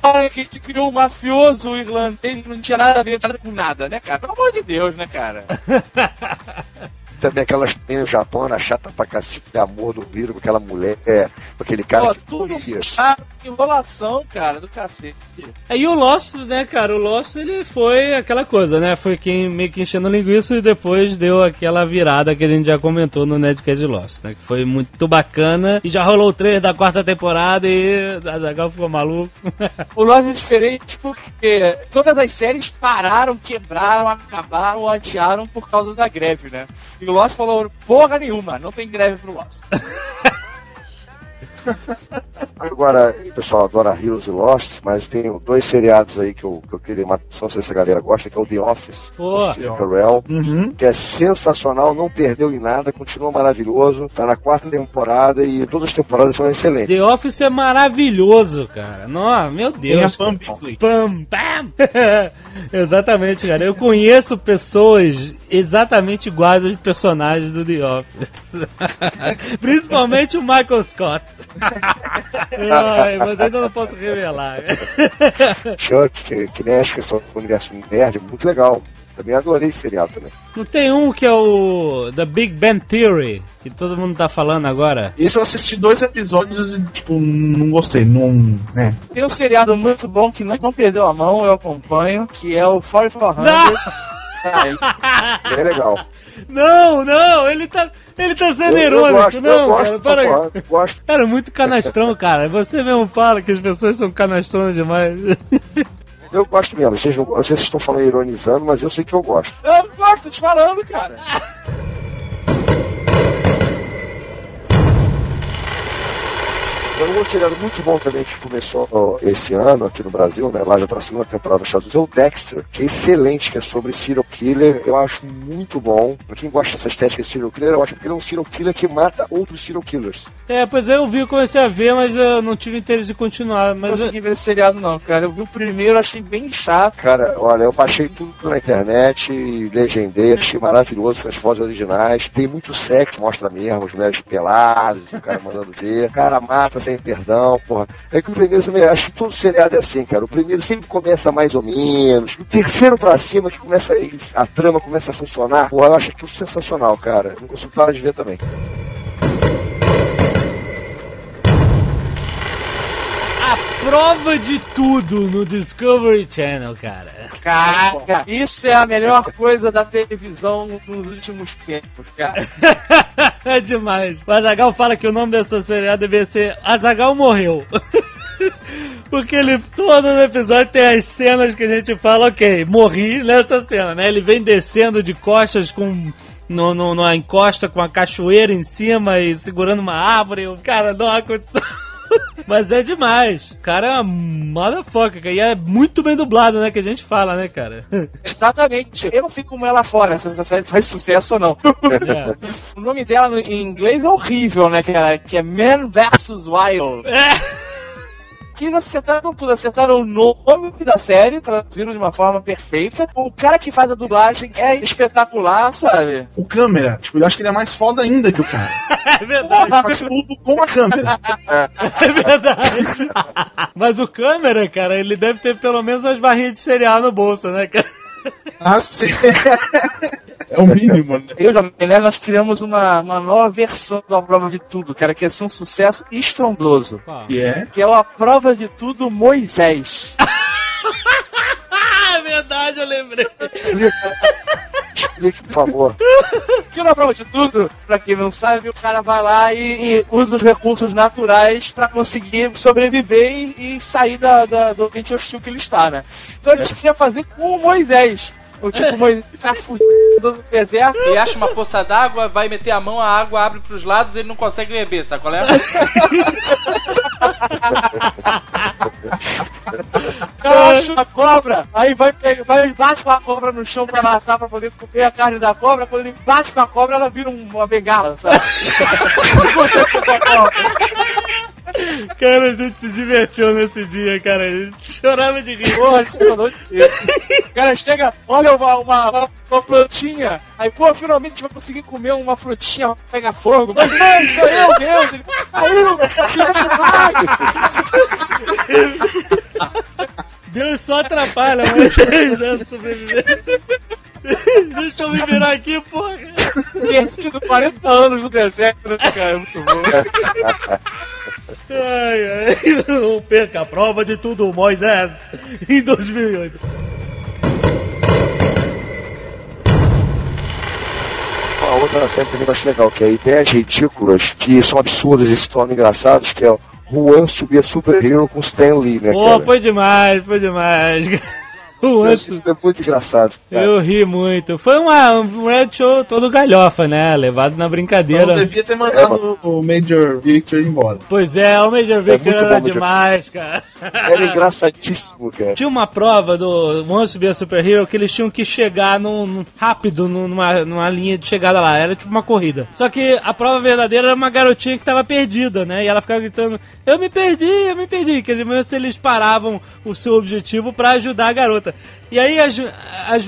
Olha que a gente criou um mafioso irlandês, não tinha nada a ver nada com nada, né, cara? Pelo amor de Deus, né, cara? [laughs] Também aquelas meninas no Japão, era chata pra cacete de amor do vírus com aquela mulher, é, com aquele cara Pô, que tudo ah, enrolação, cara, do cacete. Aí o Lost, né, cara, o Lost ele foi aquela coisa, né? Foi quem meio que enchendo linguiça e depois deu aquela virada que a gente já comentou no Nerdcast de Lost, né? Que foi muito bacana e já rolou o trailer da quarta temporada e a Zagal ficou maluco. O Lost é diferente porque todas as séries pararam, quebraram, acabaram ou adiaram por causa da greve, né? E o Lost falou, porra nenhuma, não tem greve pro Lost. [laughs] Agora, o pessoal adora Heroes e Lost, mas tem dois seriados aí que eu, que eu queria uma atenção, não sei se a galera gosta, que é o The Office, Pô. com Steve Carell, Uhum. que é sensacional, não perdeu em nada, continua maravilhoso, tá na quarta temporada e todas as temporadas são excelentes. The Office é maravilhoso, cara. Nossa, meu Tem a Deus. Pam Beasley. Pam, pam. exatamente, cara. Eu conheço pessoas exatamente iguais aos personagens do The Office. [laughs] Principalmente o Michael Scott. [laughs] Ai, mas ainda não posso revelar. [laughs] Chuck, que, que nem acho que é só o universo nerd, muito legal. Também adorei esse seriado também. Não tem um que é o The Big Bang Theory, que todo mundo tá falando agora? Esse eu assisti dois episódios e, tipo, não gostei. Não. né? Tem um seriado muito bom que não, não perdeu a mão, eu acompanho, que é o 4400. [laughs] Bem legal. Não, não, ele tá, ele tá sendo Eu, eu irônico. gosto, não, eu gosto, cara, para eu gosto. Cara, muito canastrão, cara. Você mesmo fala que as pessoas são canastrões demais. Eu gosto mesmo. Vocês não, eu não sei se vocês estão falando ironizando, mas eu sei que eu gosto. eu gosto, tô te falando, cara. Então, um outro seriado muito bom também que começou esse ano aqui no Brasil, né? Lá já tá na segunda temporada dos Estados Unidos, é o Dexter, que é excelente, que é sobre serial killer. Eu acho muito bom. Pra quem gosta dessa estética de serial killer, eu acho que ele é um serial killer que mata outros serial killers. É, pois é, eu vi, eu comecei a ver, mas eu não tive interesse de continuar. Não Mas eu- consegui ver esse seriado não, cara. Eu vi o primeiro, achei bem chato. Cara, olha, eu baixei tudo na internet, legendei, achei maravilhoso com as vozes originais. Tem muito sexo, mostra mesmo, as mulheres peladas, o cara mandando ver. O cara mata sem perdão, porra. É que o primeiro também, acho que todo seriado é assim, cara. O primeiro sempre começa mais ou menos. O terceiro pra cima, que começa a trama começa a funcionar. Porra, eu acho aquilo sensacional, cara. Não consigo parar de ver também. Prova de tudo no Discovery Channel, cara. Caraca, isso é a melhor coisa da televisão nos últimos tempos, cara. é [laughs] demais. O Azagal fala que o nome dessa serial deve ser Azagal Morreu. [laughs] Porque ele, todo episódio tem as cenas que a gente fala, ok, morri nessa cena, né? Ele vem descendo de costas com. No, no, numa encosta com a cachoeira em cima e segurando uma árvore. O cara não há condição. [laughs] [laughs] Mas é demais. O cara é uma motherfucker. E é muito bem dublado, né? Que a gente fala, né, cara? [laughs] Exatamente. Eu não sei como ela fora, se essa série faz sucesso ou não. [laughs] É. O nome dela em inglês é horrível, né, cara? Que é Man vs. Wild. É. Que eles acertaram tudo, acertaram o nome da série, traduziram de uma forma perfeita. O cara que faz a dublagem é espetacular, sabe? O câmera, tipo, eu acho que ele é mais foda ainda que o cara. [laughs] É Ele verdade. faz tudo com a câmera. É verdade. Mas o câmera, cara, ele deve ter pelo menos umas barrinhas de cereal no bolso, né, cara? Ah, sim. [laughs] É o mínimo, né? Eu e o Jovem Nerd, nós criamos uma, uma nova versão da prova de tudo, cara, que ia ser um sucesso estrondoso. E é. Que é a prova de tudo Moisés. Ah, [laughs] é verdade, eu lembrei. Explique, por favor. Que na prova de tudo, pra quem não sabe, o cara vai lá e, e usa os recursos naturais pra conseguir sobreviver e, e sair da, da- do ambiente hostil que ele está, né? Então eles queriam fazer com o Moisés. O tipo, Moisés tá fudido no deserto. Ele acha uma poça d'água, vai meter a mão, a água abre pros lados e ele não consegue beber, sabe qual é? O cara acha uma cobra, aí vai, vai bate com a cobra no chão pra amassar pra poder comer a carne da cobra. Quando ele bate com a cobra, ela vira um- uma bengala, sabe? [laughs] Cara, a gente se divertiu nesse dia, cara. A gente chorava de rir. Porra, pelo amor de Deus. O cara chega, olha uma, uma, uma, uma frutinha, aí, pô, finalmente a gente vai conseguir comer uma frutinha, pega fogo. Mas, mãe, sou eu, Deus. Ele, caiu, Deus só atrapalha, mas Deus é a sobrevivência. [laughs] Deixa eu me virar aqui, porra. perdido 40 anos no deserto, né, cara? É muito bom. [laughs] Ai, ai. [laughs] Não perca a prova de tudo, Moisés, em 2008. Uma outra série também que eu acho legal, que é ideias ridículas, que são absurdas e se tornam engraçadas, que é o Who Wants to be a Superhero com Stan Lee, né, Pô, cara? foi demais, foi demais. [laughs] O antes, Isso é muito engraçado. cara. eu ri muito. Foi uma, um red show todo galhofa, né? Levado na brincadeira. não devia ter mandado o Major Victor embora. Pois é, o Major Victor muito era bom, Major. demais, cara. Era engraçadíssimo, cara. Tinha uma prova do to be a Superhero que eles tinham que chegar num, num- rápido num- numa, numa linha de chegada lá. Era tipo uma corrida. Só que a prova verdadeira era uma garotinha que tava perdida, né? E ela ficava gritando: Eu me perdi, eu me perdi. Quer dizer, se eles paravam o seu objetivo pra ajudar a garota. E aí as, as.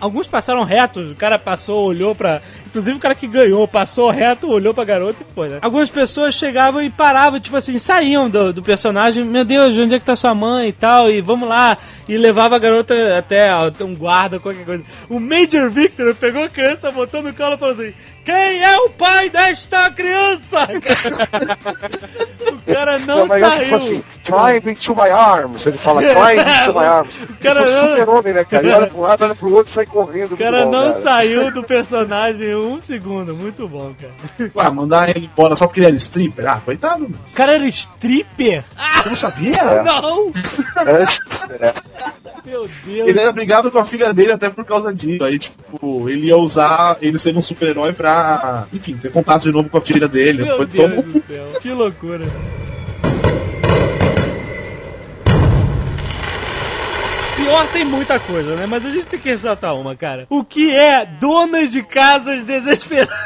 Alguns passaram reto, o cara passou, olhou pra. Inclusive o cara que ganhou, passou reto, olhou pra garota e foi, né? Algumas pessoas chegavam e paravam, tipo assim, saíam do, do personagem, meu Deus, onde é que tá sua mãe e tal, e vamos lá. E levava a garota até um guarda, qualquer coisa. O Major Victor pegou a criança, botou no colo e falou assim: Quem é o pai desta criança? [laughs] o cara não, Não, ele saiu. assim, climb into my arms. Ele fala, climb [laughs] into my arms. O cara não- super homem, né, cara? Ele olha pra um lado, olha pro outro e sai correndo. O cara bom, não cara. saiu do personagem em um segundo. Muito bom, cara. Ah, mandar ele embora só porque ele era stripper? Ah, coitado, mano. O cara era stripper? Você não sabia? [laughs] É. Não! [laughs] Meu Deus. Ele era brigado com a filha dele até por causa disso. Aí, tipo, ele ia usar ele ser um super-herói pra, enfim, ter contato de novo com a filha dele. Meu Foi Deus todo do céu. Que loucura. Pior tem muita coisa, né? Mas a gente tem que ressaltar uma, cara. O que é donas de casas desesperadas?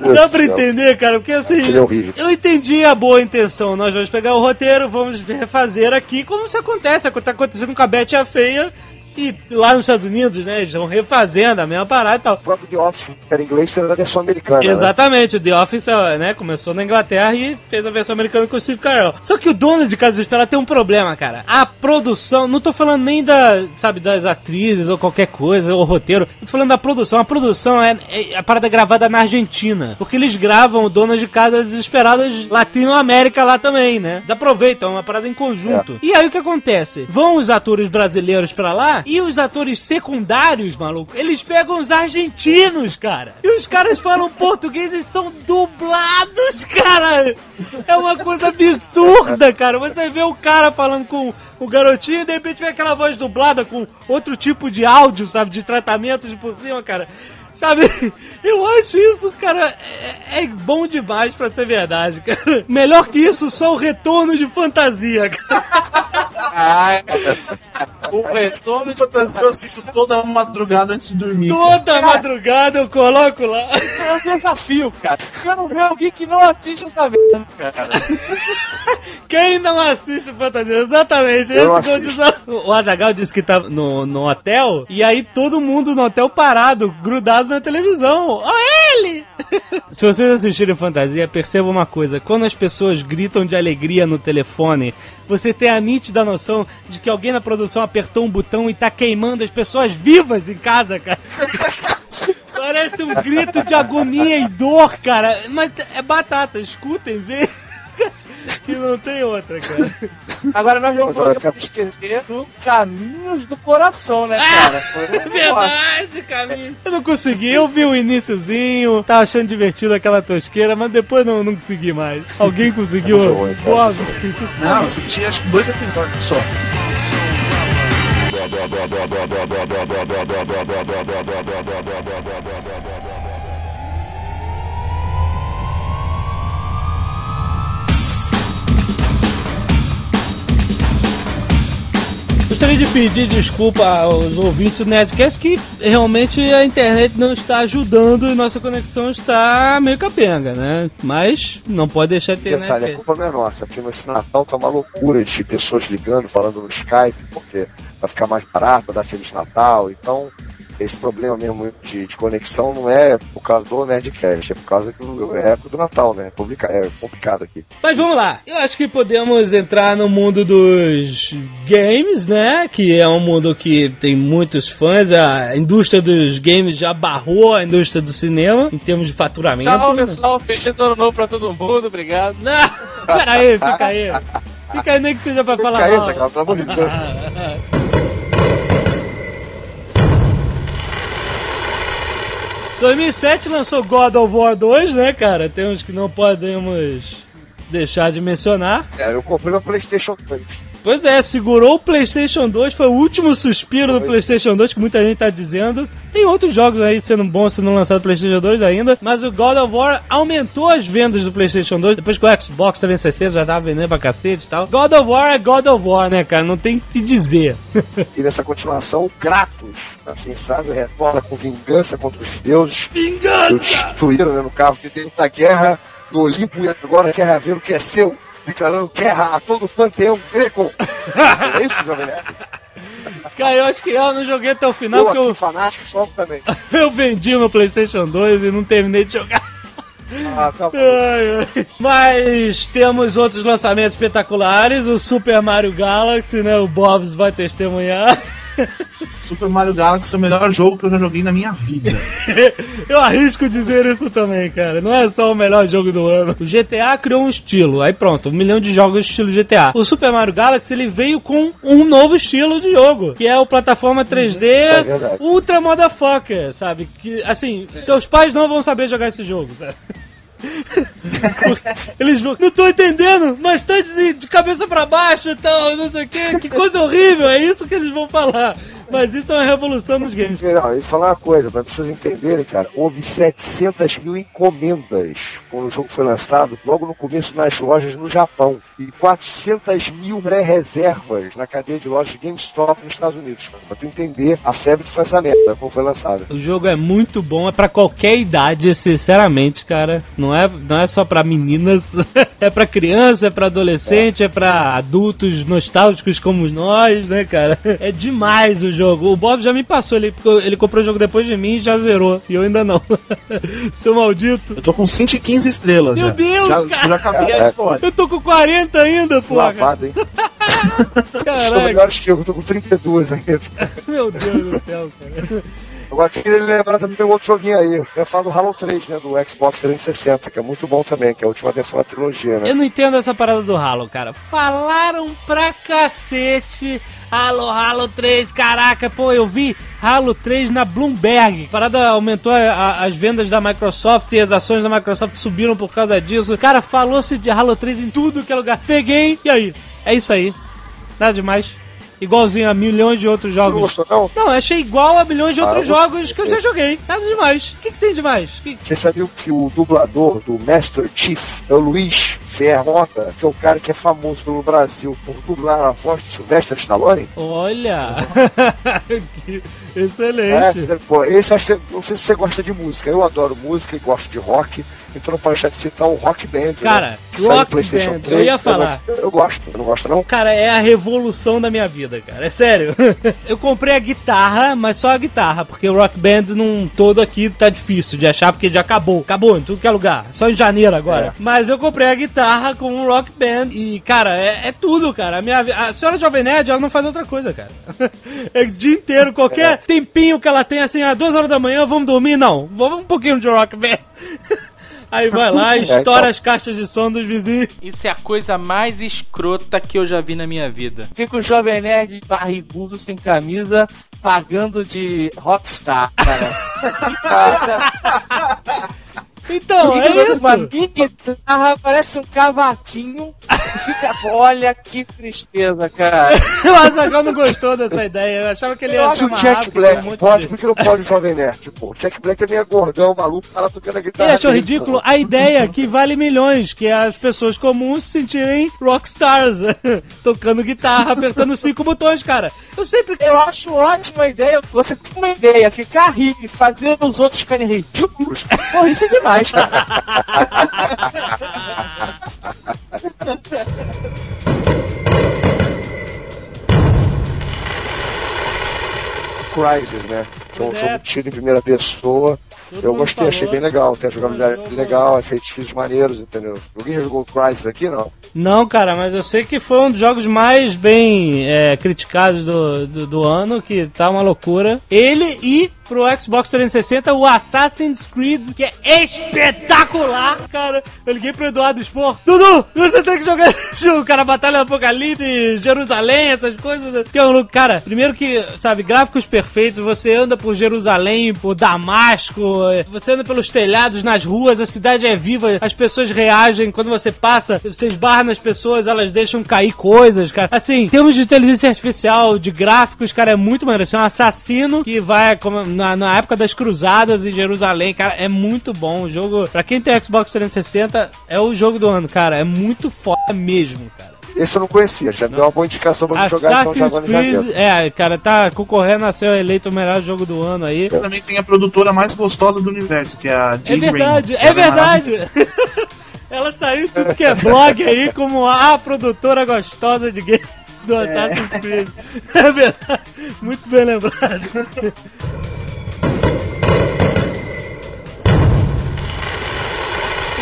Dá pra entender, cara? Porque assim. É. Eu entendi a boa intenção. Nós vamos pegar o roteiro, vamos refazer aqui como isso acontece. Tá acontecendo com a Betty a Feia E lá nos Estados Unidos, né, eles estão refazendo a mesma parada e tal. O próprio The Office, que era inglês, era a versão americana. né? Exatamente, o The Office né, começou na Inglaterra e fez a versão americana com o Steve Carell. Só que o dono de Casa Desesperada tem um problema, cara. A produção, não tô falando nem da, sabe, das atrizes ou qualquer coisa, ou roteiro. Tô falando da produção. A produção é, é a parada gravada na Argentina. Porque eles gravam o Dono de Casa Desesperadas Latinoamérica lá também, né? Eles aproveitam, é uma parada em conjunto. E aí o que acontece? Vão os atores brasileiros pra lá e os atores secundários, maluco, eles pegam os argentinos, cara. E os caras falam português e são dublados, cara. É uma coisa absurda, cara. Você vê o cara falando com o garotinho e de repente vem aquela voz dublada com outro tipo de áudio, sabe? De tratamento de por cima, cara. Sabe? [laughs] Eu acho isso, cara, é, é bom demais pra ser verdade, cara. Melhor que isso, só o retorno de fantasia, cara. O retorno de Fantasia eu assisto toda madrugada antes de dormir. Toda madrugada eu coloco lá. é um desafio, cara. Eu não vejo alguém que não assiste essa merda, cara. Quem não assiste fantasia? Exatamente, esse Eu não que é o assisto. desafio. O Azagal disse que tá no, no hotel, e aí todo mundo no hotel parado, grudado na televisão. Ó ele! [laughs] Se vocês assistirem fantasia, perceba uma coisa: quando as pessoas gritam de alegria no telefone, você tem a nítida noção de que alguém na produção apertou um botão e tá queimando as pessoas vivas em casa, cara. [laughs] Parece um grito de agonia e dor, cara. Mas é batata, escutem, vê. Que não tem outra, cara. Agora nós não Agora, podemos esquecer do Caminhos do Coração, né, cara? Um É verdade, caminho. Eu não consegui, eu vi o iníciozinho, tava achando divertido aquela tosqueira, mas depois não, não consegui mais. Alguém conseguiu? Não, eu assisti acho que dois episódios só. Gostaria de pedir desculpa aos ouvintes do Nerdcast que realmente a internet não está ajudando e nossa conexão está meio capenga, né? Mas não pode deixar de ter Detalhe, a Nerdcast. culpa não é nossa, porque nesse Natal tá uma loucura de pessoas ligando, falando no Skype, porque vai ficar mais barato, vai dar Feliz Natal. Então, esse problema mesmo de, de conexão não é por causa do Nerdcast, é por causa do, é época do Natal, né? Publica- É complicado aqui. Mas vamos lá. Eu acho que podemos entrar no mundo dos games, né? Que é um mundo que tem muitos fãs. A indústria dos games já barrou a indústria do cinema em termos de faturamento. Tchau, pessoal. Feliz ano novo pra todo mundo. Obrigado. Não, [laughs] pera aí, fica aí. Fica aí, nem que seja pra falar Fica aí, mal. Zagal, pelo amor de Deus. [laughs] 2007 lançou God of War 2, né, cara? Temos que não podemos deixar de mencionar. É, eu comprei uma PlayStation 2. Pois é, segurou o PlayStation 2, foi o último suspiro do PlayStation 2 que muita gente tá dizendo. Tem outros jogos aí sendo bons sendo lançado no PlayStation 2 ainda, mas o God of War aumentou as vendas do PlayStation 2 depois que o Xbox 360 já tava vendendo pra cacete e tal. God of War é God of War, né, cara? Não tem o que dizer. [laughs] E nessa continuação, o Kratos, pra quem sabe, retorna com vingança contra os deuses Vingança! destruíram né, no carro que teve na guerra no Olimpo e agora quer ver o que é seu, declarando guerra a todo panteão greco. é isso, Nerd? Cara, eu acho que eu não joguei até o final Eu porque eu, fanático, jogo também. [laughs] eu vendi meu PlayStation 2 e não terminei de jogar. Ah, tá. Mas temos outros lançamentos espetaculares. O Super Mario Galaxy, né? O Bobs vai testemunhar. [laughs] Super Mario Galaxy é o melhor jogo que eu já joguei na minha vida. [laughs] Eu arrisco dizer isso também, cara. Não é só o melhor jogo do ano. O GTA criou um estilo. Aí pronto, um milhão de jogos estilo GTA. O Super Mario Galaxy ele veio com um novo estilo de jogo, que é o plataforma 3D é. Ultra Motherfucker, sabe? Que assim, seus pais não vão saber jogar esse jogo, sabe? [laughs] Eles vão, não tô entendendo, mas tá de, de cabeça pra baixo e tal, não sei o que, que coisa horrível, é isso que eles vão falar. Mas isso é uma revolução nos games. Não, eu vou falar uma coisa, para as pessoas entenderem, cara. Houve 700 mil encomendas quando o jogo foi lançado, logo no começo nas lojas no Japão. E 400 mil pré-reservas na cadeia de lojas GameStop nos Estados Unidos. Pra tu entender a febre que foi essa merda, quando foi lançado. O jogo é muito bom, é pra qualquer idade, sinceramente, cara. Não é, não é só pra meninas, [laughs] é pra criança, é pra adolescente, é pra adultos nostálgicos como nós, né, cara? É demais o jogo. O Bob já me passou, ele, ele comprou o jogo depois de mim e já zerou. E eu ainda não. [laughs] Seu maldito. Eu tô com 115 estrelas Meu já. Deus, já, cara. já acabei a história. Eu tô com 40 ainda, porra. Lavado, hein? [laughs] Estão Caraca, melhores que eu, eu tô com 32 ainda. [laughs] meu Deus do céu, cara. Agora, queria lembrar também um outro joguinho aí. Eu falo Halo 3, né? Do Xbox 360, que é muito bom também, que é a última da trilogia, né? Eu não entendo essa parada do Halo, cara. Falaram pra cacete. Halo, Halo 3, caraca, pô, eu vi Halo 3 na Bloomberg. A parada aumentou a- a- as vendas da Microsoft e as ações da Microsoft subiram por causa disso. Cara, falou-se de Halo 3 em tudo que é lugar. Peguei, e aí? É isso aí. Nada demais. Igualzinho a milhões de outros Você não jogos. gostou, não? Não, achei igual a milhões de Ah, outros jogos que eu já joguei. Nada demais. O que, que tem demais? Que- Você sabia que o dublador do Master Chief é o Luiz Ferrota, que é o cara que é famoso pelo Brasil por dublar a voz de Sylvester Stallone? Olha! [laughs] que É, excelente. deve- pô, esse não sei se você gosta de música. Eu adoro música e gosto de rock, então não pode deixar de citar o Rock Band. Cara, né? Saiu no Rock PlayStation Band, 3, eu ia você falar. vai- Eu gosto, você não gosta não? Cara, é a revolução da minha vida, cara. É sério. [laughs] Eu comprei a guitarra, mas só a guitarra, porque o Rock Band num todo aqui tá difícil de achar, porque já acabou. Acabou em tudo que é lugar. Só em janeiro agora. É. Mas eu comprei a guitarra com o Rock Band e, cara, é, é tudo, cara. A, minha, a senhora Jovem Nerd, ela não faz outra coisa, cara. [laughs] É o dia inteiro, qualquer tempinho que ela tem, assim, às duas horas da manhã, vamos dormir? Não. Vamos um pouquinho de Rock Band. [laughs] Aí vai lá, estoura então. as caixas de som dos vizinhos. Isso é a coisa mais escrota que eu já vi na minha vida. Fica o Jovem Nerd barrigudo, sem camisa, pagando de rockstar, cara. [laughs] Então, é isso. Uma mini guitarra, parece um cavaquinho. e Fica, olha que tristeza, cara. [laughs] O Azaghal não gostou dessa ideia. Eu achava que ele ia Se o chamar Jack rápido, Black um pode, de- por que não pode o Jovem Nerd? Tipo, o Jack Black é meio gordão, maluco, tá lá tocando a guitarra. Ele achou dele, ridículo pô. a ideia que vale milhões, que é as pessoas comuns se sentirem rockstars, [laughs] tocando guitarra, apertando cinco botões, cara. Eu sempre... Eu acho ótima a ideia. Você tem uma ideia, ficar rico e fazer os outros ficarem ridículos. Pô, isso é demais, cara. [laughs] Crysis, né? Que é um jogo de tiro em primeira pessoa. Todo eu gostei, falou. achei bem legal. Tem a jogabilidade jogo- legal, efeitos físicos maneiros, entendeu? Alguém já jogou Crysis aqui? Não. Não, cara, mas eu sei que foi um dos jogos mais bem é, criticados do, do, do ano, que tá uma loucura. Ele e pro Xbox 360 o Assassin's Creed, que é espetacular, cara. Eu liguei pro Eduardo Spor. Dudu, você tem que jogar [laughs] esse jogo, cara. Batalha do Apocalipse, Jerusalém, essas coisas. Que é um louco. Cara, primeiro que, sabe, gráficos perfeitos. Você anda por Jerusalém, por Damasco, você anda pelos telhados, nas ruas, a cidade é viva, as pessoas reagem. Quando você passa, você esbarra nas pessoas, elas deixam cair coisas, cara. Assim, em termos de inteligência artificial, de gráficos, cara, é muito maneiro. Você é um assassino que vai como, na, na época das cruzadas em Jerusalém, cara, é muito bom. O jogo, pra quem tem Xbox 360, é o jogo do ano, cara. É muito foda mesmo, cara. Esse eu não conhecia, já me deu uma boa indicação pra me jogar, então já Assassin's já Creed, é, cara, tá concorrendo a ser eleito o melhor jogo do ano aí. Também tem a produtora mais gostosa do universo, que é a É Jade verdade, Raymond. é verdade. [laughs] Ela saiu em tudo que é blog aí como a produtora gostosa de games do Assassin's Creed. [laughs] É verdade, muito bem lembrado. [laughs]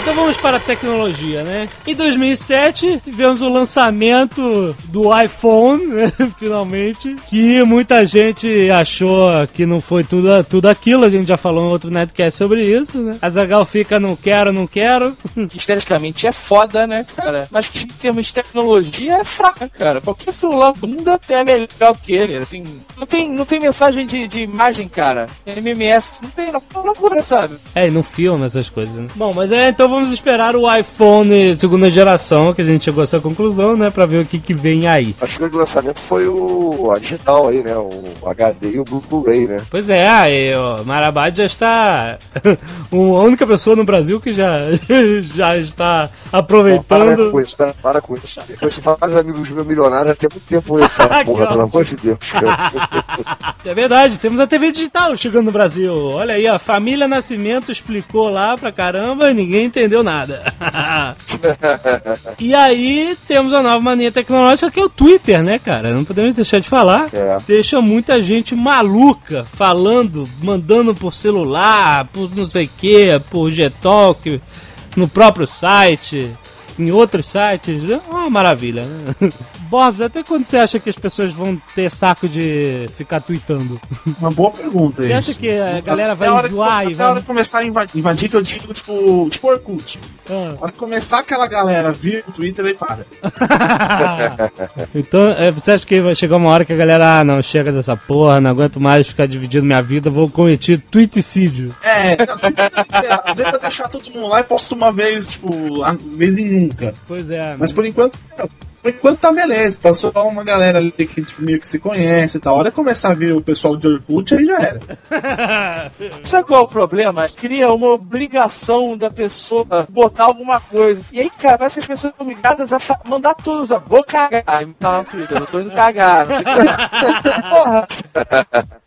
Então vamos para a tecnologia, né? Em 2007 tivemos o lançamento do iPhone, né? [laughs] finalmente, que muita gente achou que não foi tudo, tudo aquilo, a gente já falou em outro netcast sobre isso, né? A Zagal fica não quero, não quero. [laughs] Esteticamente é foda, né, cara? Mas que em termos de tecnologia é fraca, cara. Qualquer celular do mundo até é melhor que ele, assim. Não tem, não tem mensagem de, de imagem, cara. MMS, não tem, não, não, não sabe? É, e não filma essas coisas, né? Bom, mas é, então vamos esperar o iPhone segunda geração, que a gente chegou a essa conclusão, né? Pra ver o que, que vem aí. Acho que o lançamento foi o a digital aí, né? O HD e o Blu-ray, né? Pois é, aí, ó, Marabad já está [laughs] a única pessoa no Brasil que já, [laughs] já está Para aproveitando. com isso, para, para com isso. Depois você fala com os amigos meus milionários, já tem muito tempo essa [laughs] porra, pelo amor de Deus, cara. É verdade, temos a TV digital chegando no Brasil. Olha aí, a família Nascimento explicou lá pra caramba, ninguém entendeu. Entendeu nada. [laughs] e aí temos a nova mania tecnológica que é o Twitter, né, cara? Não podemos deixar de falar. É. Deixa muita gente maluca falando, mandando por celular, por não sei o que, por Gtalk, no próprio site, em outros sites. É uma maravilha, né? [laughs] Borbs, até quando você acha que as pessoas vão ter saco de ficar tweetando? Uma boa pergunta Você acha isso. que a galera vai Até que- enjoar e até a hora vai... que começar a invadir, invadir, que eu digo, tipo, tipo Orkut. Ah. Hora que começar aquela galera vir o Twitter, aí para. [laughs] então, é, você acha que vai chegar uma hora que a galera, ah, não, chega dessa porra, não aguento mais ficar dividindo minha vida, vou cometer tweeticídio. É, não, às vezes vai deixar todo mundo lá e posto uma vez, tipo, a vez em nunca. Pois é. Mas por enquanto, por enquanto tá beleza, tá só uma galera ali que tipo, meio que se conhece e tal. A hora começar a vir o pessoal de Orkut, aí já era. [laughs] Sabe qual é o problema? Cria uma obrigação da pessoa botar alguma coisa. E aí, cara, parece que as pessoas são obrigadas a mandar tudo. Sabe? Vou cagar. Aí me tá no Twitter, eu tô indo cagar. [laughs] Porra.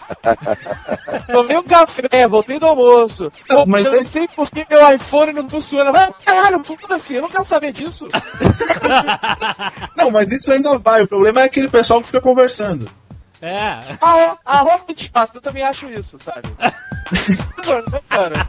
[laughs] Tomei um café, voltei do almoço. Não, Pô, mas eu aí- não sei por que meu iPhone não funciona. Mas, caralho, foda-se, eu não quero saber disso. [laughs] Não, mas isso ainda vai. O problema é aquele pessoal que fica conversando. É. Ah, a roupa de fato, eu também acho isso, sabe? [laughs] Não, cara.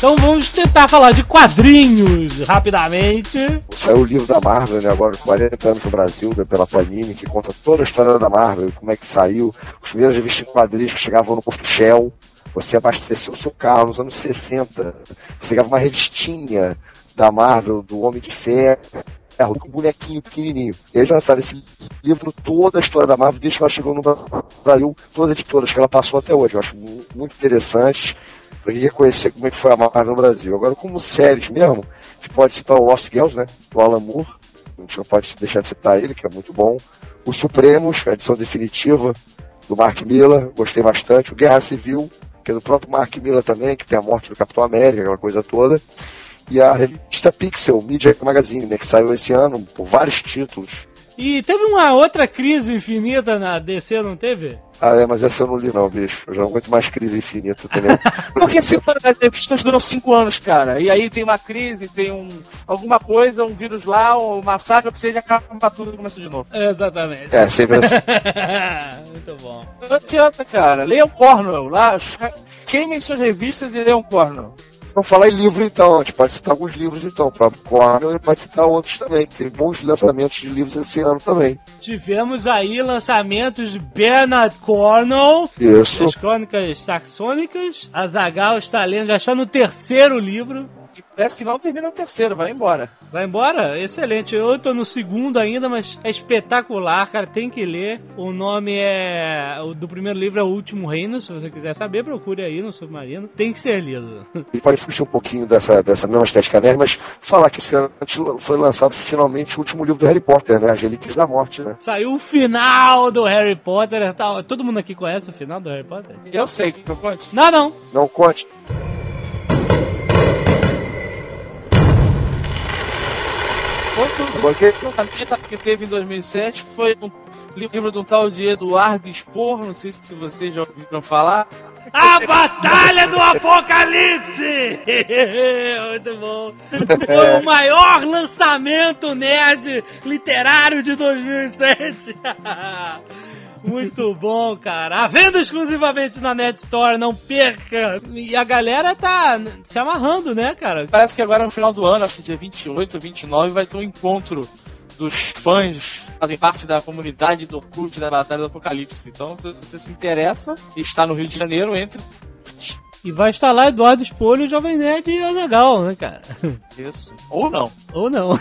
Então vamos tentar falar de quadrinhos rapidamente. Saiu o livro da Marvel, né? Agora 40 anos no Brasil, né, pela Panini, que conta toda a história da Marvel, como é que saiu, os primeiros revistas em quadrinhos que chegavam no posto Shell. Você abasteceu o seu carro nos anos 60. Você ganhava uma revistinha da Marvel, do Homem de Ferro, com um bonequinho pequenininho. Eles lançaram esse livro, toda a história da Marvel, desde que ela chegou no Brasil, todas as editoras que ela passou até hoje. Eu acho mu- muito interessante pra gente reconhecer como é que foi a Marvel no Brasil. Agora, como séries mesmo, a gente pode citar o Lost Girls, né? Do Alan Moore. A gente não pode deixar de citar ele, que é muito bom. Os Supremos, a edição definitiva do Mark Miller, gostei bastante. O Guerra Civil, que é do próprio Mark Miller também, que tem a morte do Capitão América, aquela coisa toda. E a revista Pixel, Media Magazine, né, que saiu esse ano por vários títulos. E teve uma outra crise infinita na DC, não teve? Ah, é, mas essa eu não li não, bicho. Eu já não aguento mais crise infinita, entendeu? [laughs] Porque se as revistas duram cinco anos, cara. E aí tem uma crise, tem um, alguma coisa, um vírus lá, um massacre, precisa acabar tudo e começa de novo. Exatamente. é, sempre assim. [laughs] Muito bom. Não adianta, cara. Leiam Cornwell lá. Queimem suas revistas e leiam Cornwell. Vamos falar em livro então, a gente pode citar alguns livros então, o próprio Cornell e pode citar outros também. Tem bons lançamentos de livros esse ano também. Tivemos aí lançamentos de Bernard Cornwell, Isso. das Crônicas Saxônicas. A Zagal está lendo, já está no terceiro livro. E parece que não termina o terceiro, vai embora. Vai embora? Excelente. Eu tô no segundo ainda, mas é espetacular, cara. Tem que ler. O nome é. O do primeiro livro é O Último Reino. Se você quiser saber, procure aí no Submarino. Tem que ser lido. Gente [laughs] pode fugir um pouquinho dessa, dessa mesma estética nerd, mas falar que esse ano foi lançado finalmente o último livro do Harry Potter, né? As Relíquias da Morte, né? Saiu o final do Harry Potter. Tá, todo mundo aqui conhece o final do Harry Potter? Eu sei, que eu conte. Não, não. Não conte. Outro Agora que lançamento que teve em 2007 foi um livro de um tal de Eduardo Spor, não sei se vocês já ouviram falar. A Batalha do Apocalipse! [laughs] Muito bom. Foi o maior lançamento nerd literário de 2007. [laughs] Muito bom, cara. À venda exclusivamente na Net Store, não perca. E a galera tá se amarrando, né, cara? Parece que agora no final do ano, acho que dia 28 ou 29, vai ter um encontro dos fãs que fazem parte da comunidade do Orkut da Batalha do Apocalipse. Então, se você se interessa e está no Rio de Janeiro, entre. E vai estar lá Eduardo Espolho, Jovem Nerd e Azagal, né, cara? Isso. Ou não. Ou não.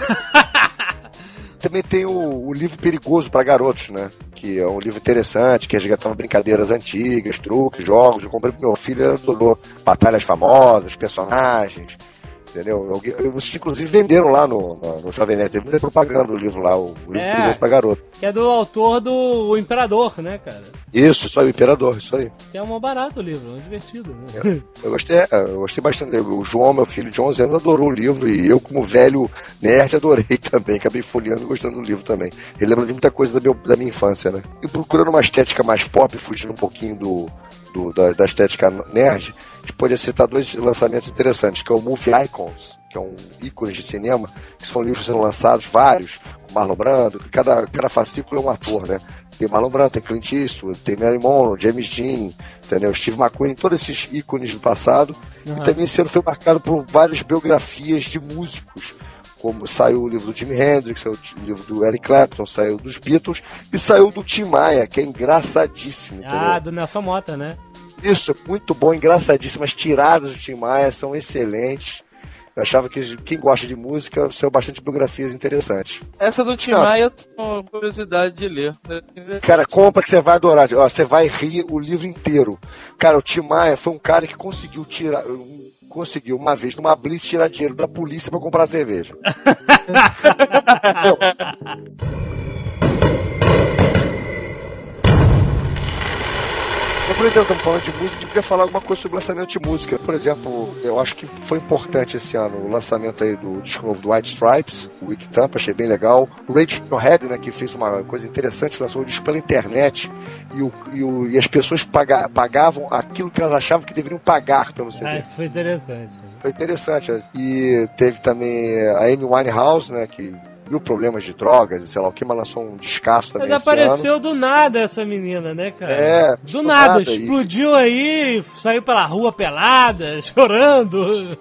[laughs] também tem o, o livro Perigoso para Garotos, né? Que é um livro interessante, que resgatava brincadeiras antigas, truques, jogos. Eu comprei pro meu filho, ele adorou. Batalhas famosas, personagens. Entendeu? Vocês inclusive venderam lá no, no, no Jovem Nerd. Teve muita propaganda do livro lá, o livro É. perigoso pra garoto. Que é do autor do O Imperador, né, cara? Isso, isso aí, o Imperador, isso aí. Que é um barato o livro, é divertido, né? Eu gostei, é, eu gostei bastante. O João, meu filho de 11 anos, adorou o livro e eu, como velho nerd, adorei [laughs] também. Acabei folheando e gostando do livro também. Ele lembra de muita coisa da, meu- da minha infância, né? E procurando uma estética mais pop, fugindo um pouquinho do, do- da, da estética nerd, a gente pode citar dois lançamentos interessantes, que é o Movie Icons, que é um ícone de cinema, que são livros sendo lançados, vários, com Marlon Brando, que cada, cada fascículo é um ator, né? Tem Marlon Brando, tem Clint Eastwood, tem Mary Monroe, James Dean, entendeu? Steve McQueen, todos esses ícones do passado. E também ano foi marcado por várias biografias de músicos, como saiu o livro do Jimi Hendrix, saiu o livro do Eric Clapton, saiu dos Beatles e saiu do Tim Maia, que é engraçadíssimo, entendeu? Ah, do Nelson Mota, né? Isso, é muito bom, engraçadíssimo. As tiradas do Tim Maia são excelentes. Eu achava que quem gosta de música saiu bastante biografias interessantes. Essa do Tim Não. Maia eu tenho curiosidade de ler. Cara, compra que você vai adorar. Ó, você vai rir o livro inteiro. Cara, o Tim Maia foi um cara que conseguiu tirar. um- Conseguiu uma vez numa blitz tirar dinheiro da polícia pra comprar cerveja. [laughs] [laughs] Aproveitando que estamos falando de música, a gente podia falar alguma coisa sobre lançamento de música. Por exemplo, eu acho que foi importante esse ano o lançamento aí do disco novo do White Stripes, o Wiki Tampa, achei bem legal. O Radiohead, né, que fez uma coisa interessante, lançou o disco pela internet e, o- e o- e as pessoas paga- pagavam aquilo que elas achavam que deveriam pagar pelo CD. Ah, isso foi interessante. Foi interessante. né? E teve também a Amy Winehouse, né, que viu problemas de drogas e sei lá o que, mas lançou um descasso também Mas esse ano. apareceu do nada essa menina, né, cara? É, Do nada, e explodiu aí, saiu pela rua pelada, [laughs] chorando.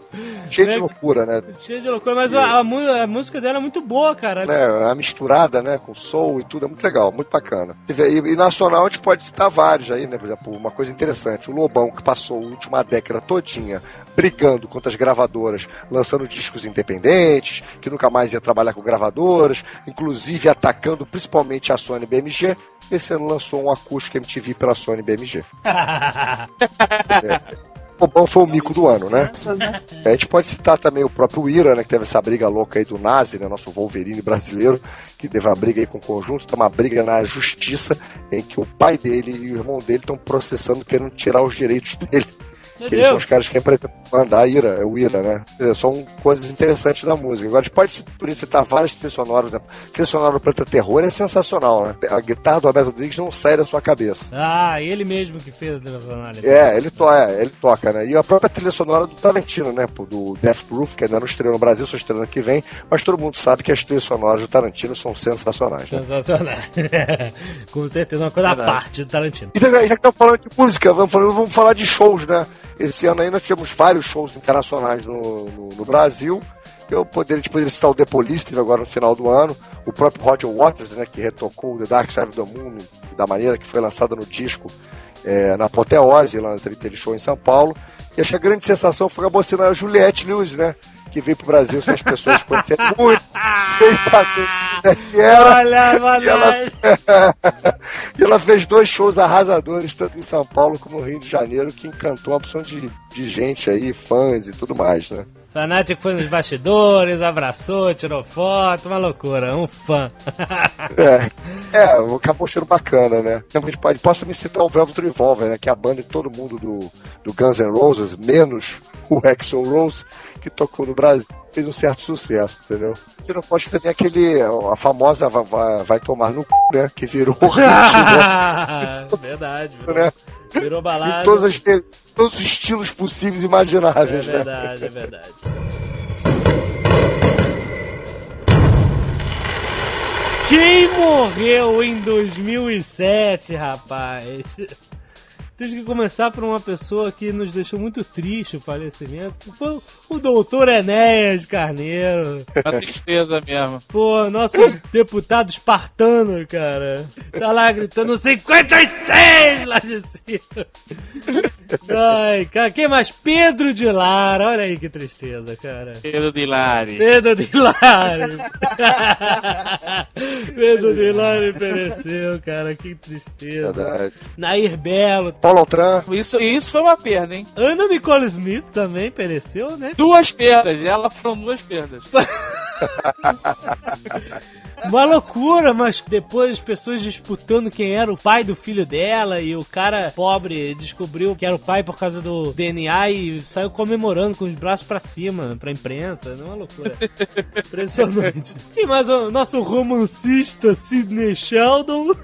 Cheio né? de loucura, né? Cheio de loucura, mas a, a a música dela é muito boa, cara. né, a misturada, né, com soul e tudo, é muito legal, muito bacana. E, e nacional a gente pode citar vários aí, né, por exemplo, uma coisa interessante, o Lobão, que passou a última década todinha brigando contra as gravadoras, lançando discos independentes, que nunca mais ia trabalhar com gravadoras, inclusive atacando principalmente a Sony BMG, esse ano lançou um acústico MTV pela Sony BMG. [laughs] O Lobão foi o mico do ano, né? A gente pode citar também o próprio Ira, né, que teve essa briga louca aí do Nazi, né, nosso Wolverine brasileiro, que teve uma briga aí com o conjunto, tem uma briga na justiça, em que o pai dele e o irmão dele estão processando, querendo tirar os direitos dele. Meu Que eles são os caras que representam a Ira, é o Ira, né? Dizer, São coisas interessantes da música. Agora, a gente pode cit- por isso citar várias trilhas sonoras. Né? Trilha sonora do Planeta Terror é sensacional, né? A guitarra do Alberto Rodrigues não sai da sua cabeça. Ah, ele mesmo que fez a trilha sonora. É, ele, to é, ele toca, né? E a própria trilha sonora do Tarantino, né? Do Death Proof, que ainda não estreou no Brasil, só estreou ano que vem, mas todo mundo sabe que as trilhas sonoras do Tarantino são sensacionais. Né? Sensacional. [laughs] Com certeza, uma coisa à parte do Tarantino. E já que estamos falando de música, vamos falar de shows, né? Esse ano nós tivemos vários shows internacionais no, no, no Brasil. Eu poderia, gente poderia citar o The Police, agora no final do ano. O próprio Roger Waters, né, que retocou o The Dark Side of the Moon da maneira que foi lançada no disco é, na Apoteose, lá teve, teve show em São Paulo. E acho que a grande sensação foi a Juliette Lewis, né? Que veio pro Brasil sem as pessoas conhecerem muito, sem saber como é que era. Olha, E ela, [laughs] e ela fez dois shows arrasadores, tanto em São Paulo como no Rio de Janeiro, que encantou uma opção de, de gente aí, fãs e tudo mais, né? Fanático foi nos bastidores, abraçou, tirou foto, uma loucura, um fã. [laughs] É, é acabou sendo bacana, né? Então, a gente pode, posso me citar o Velvet Revolver, né? Que é a banda de todo mundo do, do Guns N' Roses, menos o Axl Rose, que tocou no Brasil, fez um certo sucesso, entendeu? E não pode também aquele, a famosa vai, vai, tomar no c, né? Que virou hit, né? [laughs] verdade, [laughs] né? virou Em balada. todas as, todos os estilos possíveis e É imagináveis, né? verdade, é verdade. Quem morreu em 2007, rapaz? Temos que começar por uma pessoa que nos deixou muito triste o falecimento. Foi o doutor Enéas Carneiro. Uma tristeza mesmo. Pô, nosso deputado espartano, cara. Tá lá gritando 56 lá de cima. Ai, cara, quem mais? Pedro de Lara. Olha aí que tristeza, cara. Pedro de Lari. Pedro de Lara. [laughs] Pedro de Lara pereceu, cara. Que tristeza. Verdade. Nair Belo. Paulo Altran. Isso, isso foi uma perda, hein? Ana Nicole Smith também pereceu, né? Duas perdas, ela foram duas perdas. [laughs] [laughs] Uma loucura, mas depois as pessoas disputando quem era o pai do filho dela e o cara pobre descobriu que era o pai por causa do DNA e saiu comemorando com os braços pra cima, pra imprensa. É uma loucura. [laughs] Impressionante. E mais o nosso romancista Sidney Sheldon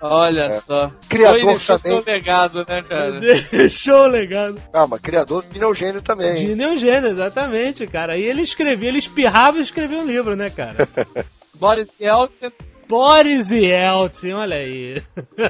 Olha só. Criador Foi deixou também. seu legado, né, cara? [laughs] deixou o legado. Calma, criador do Neogênio também. De Neogênio, exatamente, cara. E ele escrevia, ele espirrava e escrevia um livro, né, cara? [laughs] Boris Yeltsin. Boris Yeltsin, olha aí.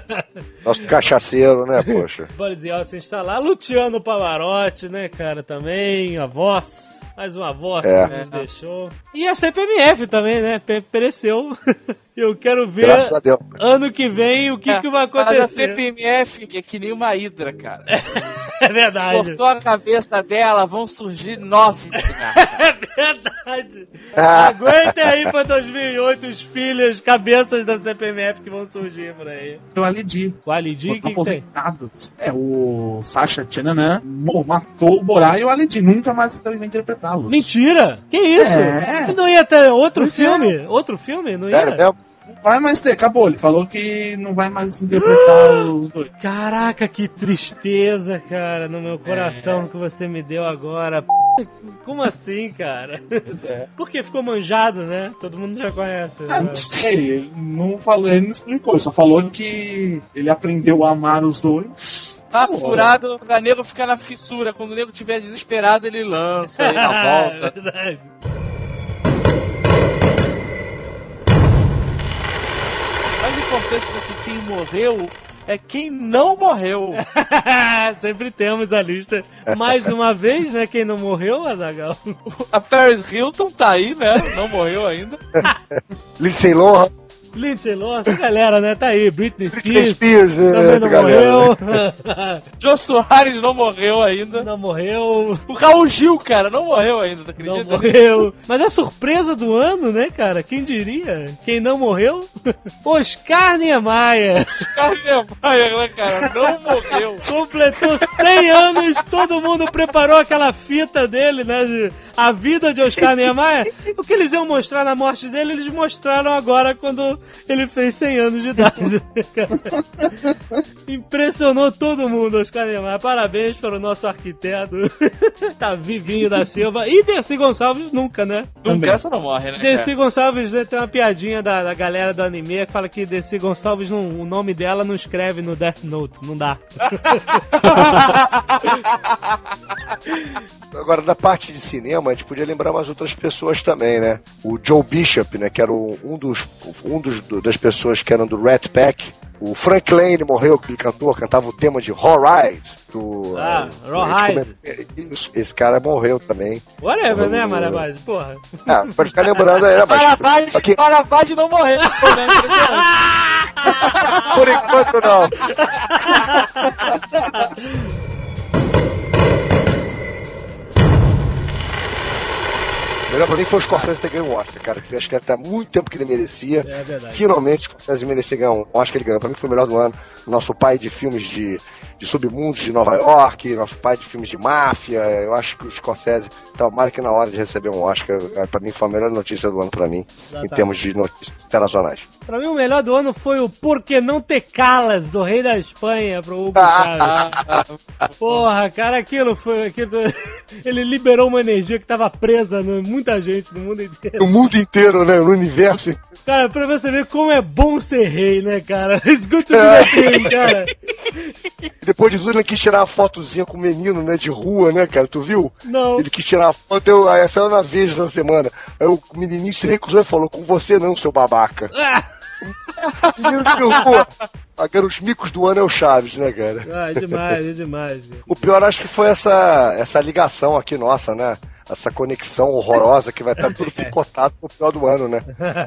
[laughs] Nosso cachaceiro, né, poxa? Boris Yeltsin está lá. Luciano Pavarotti, né, cara, também. A voz. Mais uma voz É. que nos deixou. E a CPMF também, né? pe- Pereceu. [laughs] Eu quero ver Graças a Deus. ano que vem o que, que vai Mas a acontecer. CPMF é que nem uma hidra, cara. [laughs] É verdade. Cortou a cabeça dela, vão surgir nove. [laughs] cara. É verdade. Aguentem aí pra 2008 os filhos, cabeças da CPMF que vão surgir por aí. O Ali Di. O Ali Di, que que tem? aposentados. É, o Sasha Tchananã matou o Borá e o Ali Di nunca mais deve Mentira! Que isso? É. Não ia ter outro Pois é. filme? Outro filme? Não ia? Não vai mais ter, acabou. Ele falou que não vai mais interpretar os dois. Caraca, que tristeza, cara, no meu coração que você me deu agora. Como assim, cara? Pois é. Porque ficou manjado, né? Todo mundo já conhece. Ah, né? não sei, ele não falou, ele não explicou, ele só falou que ele aprendeu a amar os dois. Tá Pô. furado pra nego ficar na fissura. Quando o nego tiver desesperado, ele lança na [laughs] É volta. verdade. Mais importante do que quem morreu é quem não morreu. [laughs] Sempre temos a lista. Mais uma vez, né? Quem não morreu, Azagal. [laughs] A Paris Hilton tá aí, né? Não morreu ainda. Lindsay Lohan, Lindsay Lohan, essa galera, né? Tá aí. Britney Britney Spears. Spears, né, Também não galera. morreu. Joe Soares não morreu ainda. não morreu. O Raul Gil, cara, não morreu ainda, Não acredita? morreu. Mas é a surpresa do ano, né, cara? Quem diria? Quem não morreu? [laughs] Oscar Niemeyer. Carne Maia, né, cara? Não morreu. [laughs] Completou 100 anos, todo mundo preparou aquela fita dele, né? de a vida de Oscar Niemeyer. O que eles iam mostrar na morte dele, eles mostraram agora quando ele fez 100 anos de idade. Impressionou todo mundo, Oscar Niemeyer. Parabéns para o nosso arquiteto. [laughs] tá vivinho da Silva. E Dercy Gonçalves nunca, né? Nunca essa não morre, né? Desi cara? Gonçalves né, tem uma piadinha da, da galera do anime que fala que Desi Gonçalves, não, o nome dela não escreve no Death Note, não dá. [laughs] Agora, da parte de cinema, a gente podia lembrar mais outras pessoas também, né? O Joe Bishop, né? Que era um dos, um dos do- das pessoas que eram do Rat Pack. O Frank Lane morreu, aquele cantor, cantava o tema de Horride. Do, Ah, eh, gente comenta- Isso, esse cara morreu também. Whatever, né, Marabade? Porra. Ah, pode ficar lembrando aí, né? Paravade, aqui, Paravade não morreu, né? [laughs] [laughs] por enquanto não. [laughs] Melhor pra mim foi o Scorsese ter ganho o Oscar, cara. Que acho que até muito tempo que ele merecia. É verdade. Finalmente, o Scorsese merecia ganhar um Oscar, ele ganhou. Pra mim foi o melhor do ano. Nosso pai de filmes de, de submundos de Nova York, nosso pai de filmes de máfia. Eu acho que o Scorsese mais que na hora de receber um Oscar. É, Pra mim foi a melhor notícia do ano pra mim, em Exatamente. termos de notícias internacionais. Pra mim, o melhor do ano foi o Por que não ter calas do Rei da Espanha pro Hugo Chávez. [laughs] Porra, cara, aquilo foi. Aquilo, [laughs] ele liberou uma energia que tava presa em muita gente no mundo inteiro. No mundo inteiro, né? No universo. Cara, pra você ver como é bom ser rei, né, cara? It's good to be a king, cara. [laughs] Depois de tudo, ele quis tirar uma fotozinha com o menino, né? De rua, né, cara? Tu viu? Não. Ele quis tirar a foto, eu, aí saiu na Veja essa semana. Aí o menininho se recusou e falou: Com você não, seu babaca. [laughs] Ah, Menino de rua. Agora os micos do ano é o Chaves, né, cara? ah, é demais, é demais. [laughs] O pior acho que foi essa, essa ligação aqui nossa, né? Essa conexão horrorosa que vai estar [laughs] tudo picotado pro final do ano, né?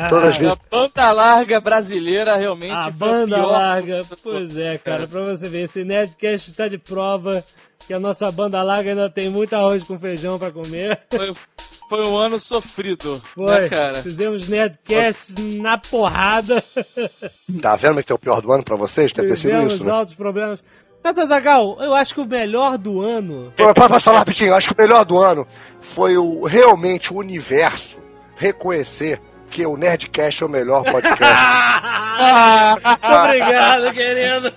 Todas as vezes. A banda larga brasileira realmente A foi o banda pior. larga. Pois é, cara, pra você ver, esse Nerdcast tá de prova que a nossa banda larga ainda tem muito arroz com feijão pra comer. Foi, foi um ano sofrido, Foi. né, cara? Fizemos Nerdcast na porrada. [laughs] Tá vendo que é o pior do ano pra vocês? Deve ter sido isso, né? altos problemas. Mas, Azagal, eu acho que o melhor do ano. Passar lá rapidinho, acho que o melhor do ano foi o realmente o universo reconhecer que o Nerdcast é o melhor podcast. [laughs] Obrigado, querido.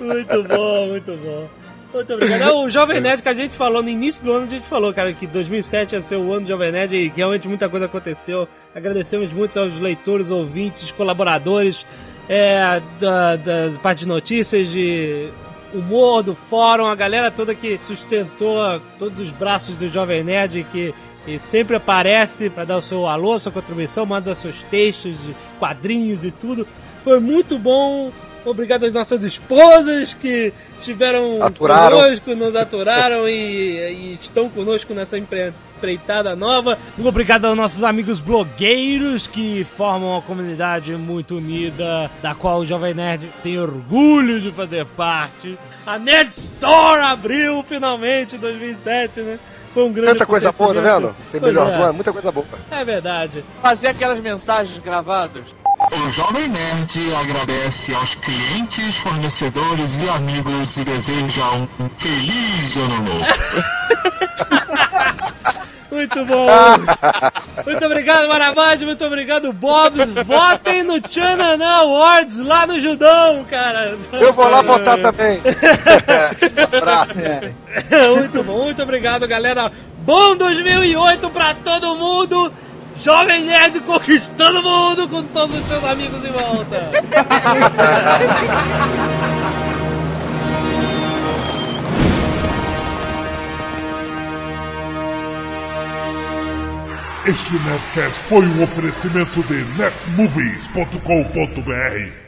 [laughs] muito bom, muito bom. Muito obrigado. O Jovem Nerd que a gente falou no início do ano, a gente falou, cara, que 2007 ia ser o ano do Jovem Nerd e que realmente muita coisa aconteceu. Agradecemos muito aos leitores, ouvintes, colaboradores, é, da, da parte de notícias, de humor do fórum, a galera toda que sustentou todos os braços do Jovem Nerd que sempre aparece para dar o seu alô, sua contribuição, manda seus textos, quadrinhos e tudo. Foi muito bom. Obrigado às nossas esposas que estiveram Aturaram. conosco, nos aturaram e, e estão conosco nessa empre- empreitada nova. Muito obrigado aos nossos amigos blogueiros que formam uma comunidade muito unida, da qual o Jovem Nerd tem orgulho de fazer parte. A Nerd Store abriu finalmente em 2007, né? Foi um grande Tanta coisa boa, tá vendo? Tem melhor é. muita coisa boa. É verdade. Fazer aquelas mensagens gravadas. O Jovem Nerd agradece aos clientes, fornecedores e amigos e deseja um feliz ano novo. [laughs] Muito bom. Muito obrigado, Marabade. Muito obrigado, Bobs. Votem no Chanana Awards lá no Judão, cara. Eu vou lá votar também. [laughs] Muito bom. Muito obrigado, galera. Bom 2008 pra todo mundo. Jovem Nerd conquistando o mundo com todos os seus amigos em volta. Este Nerdcast foi um oferecimento de netmovies.com.br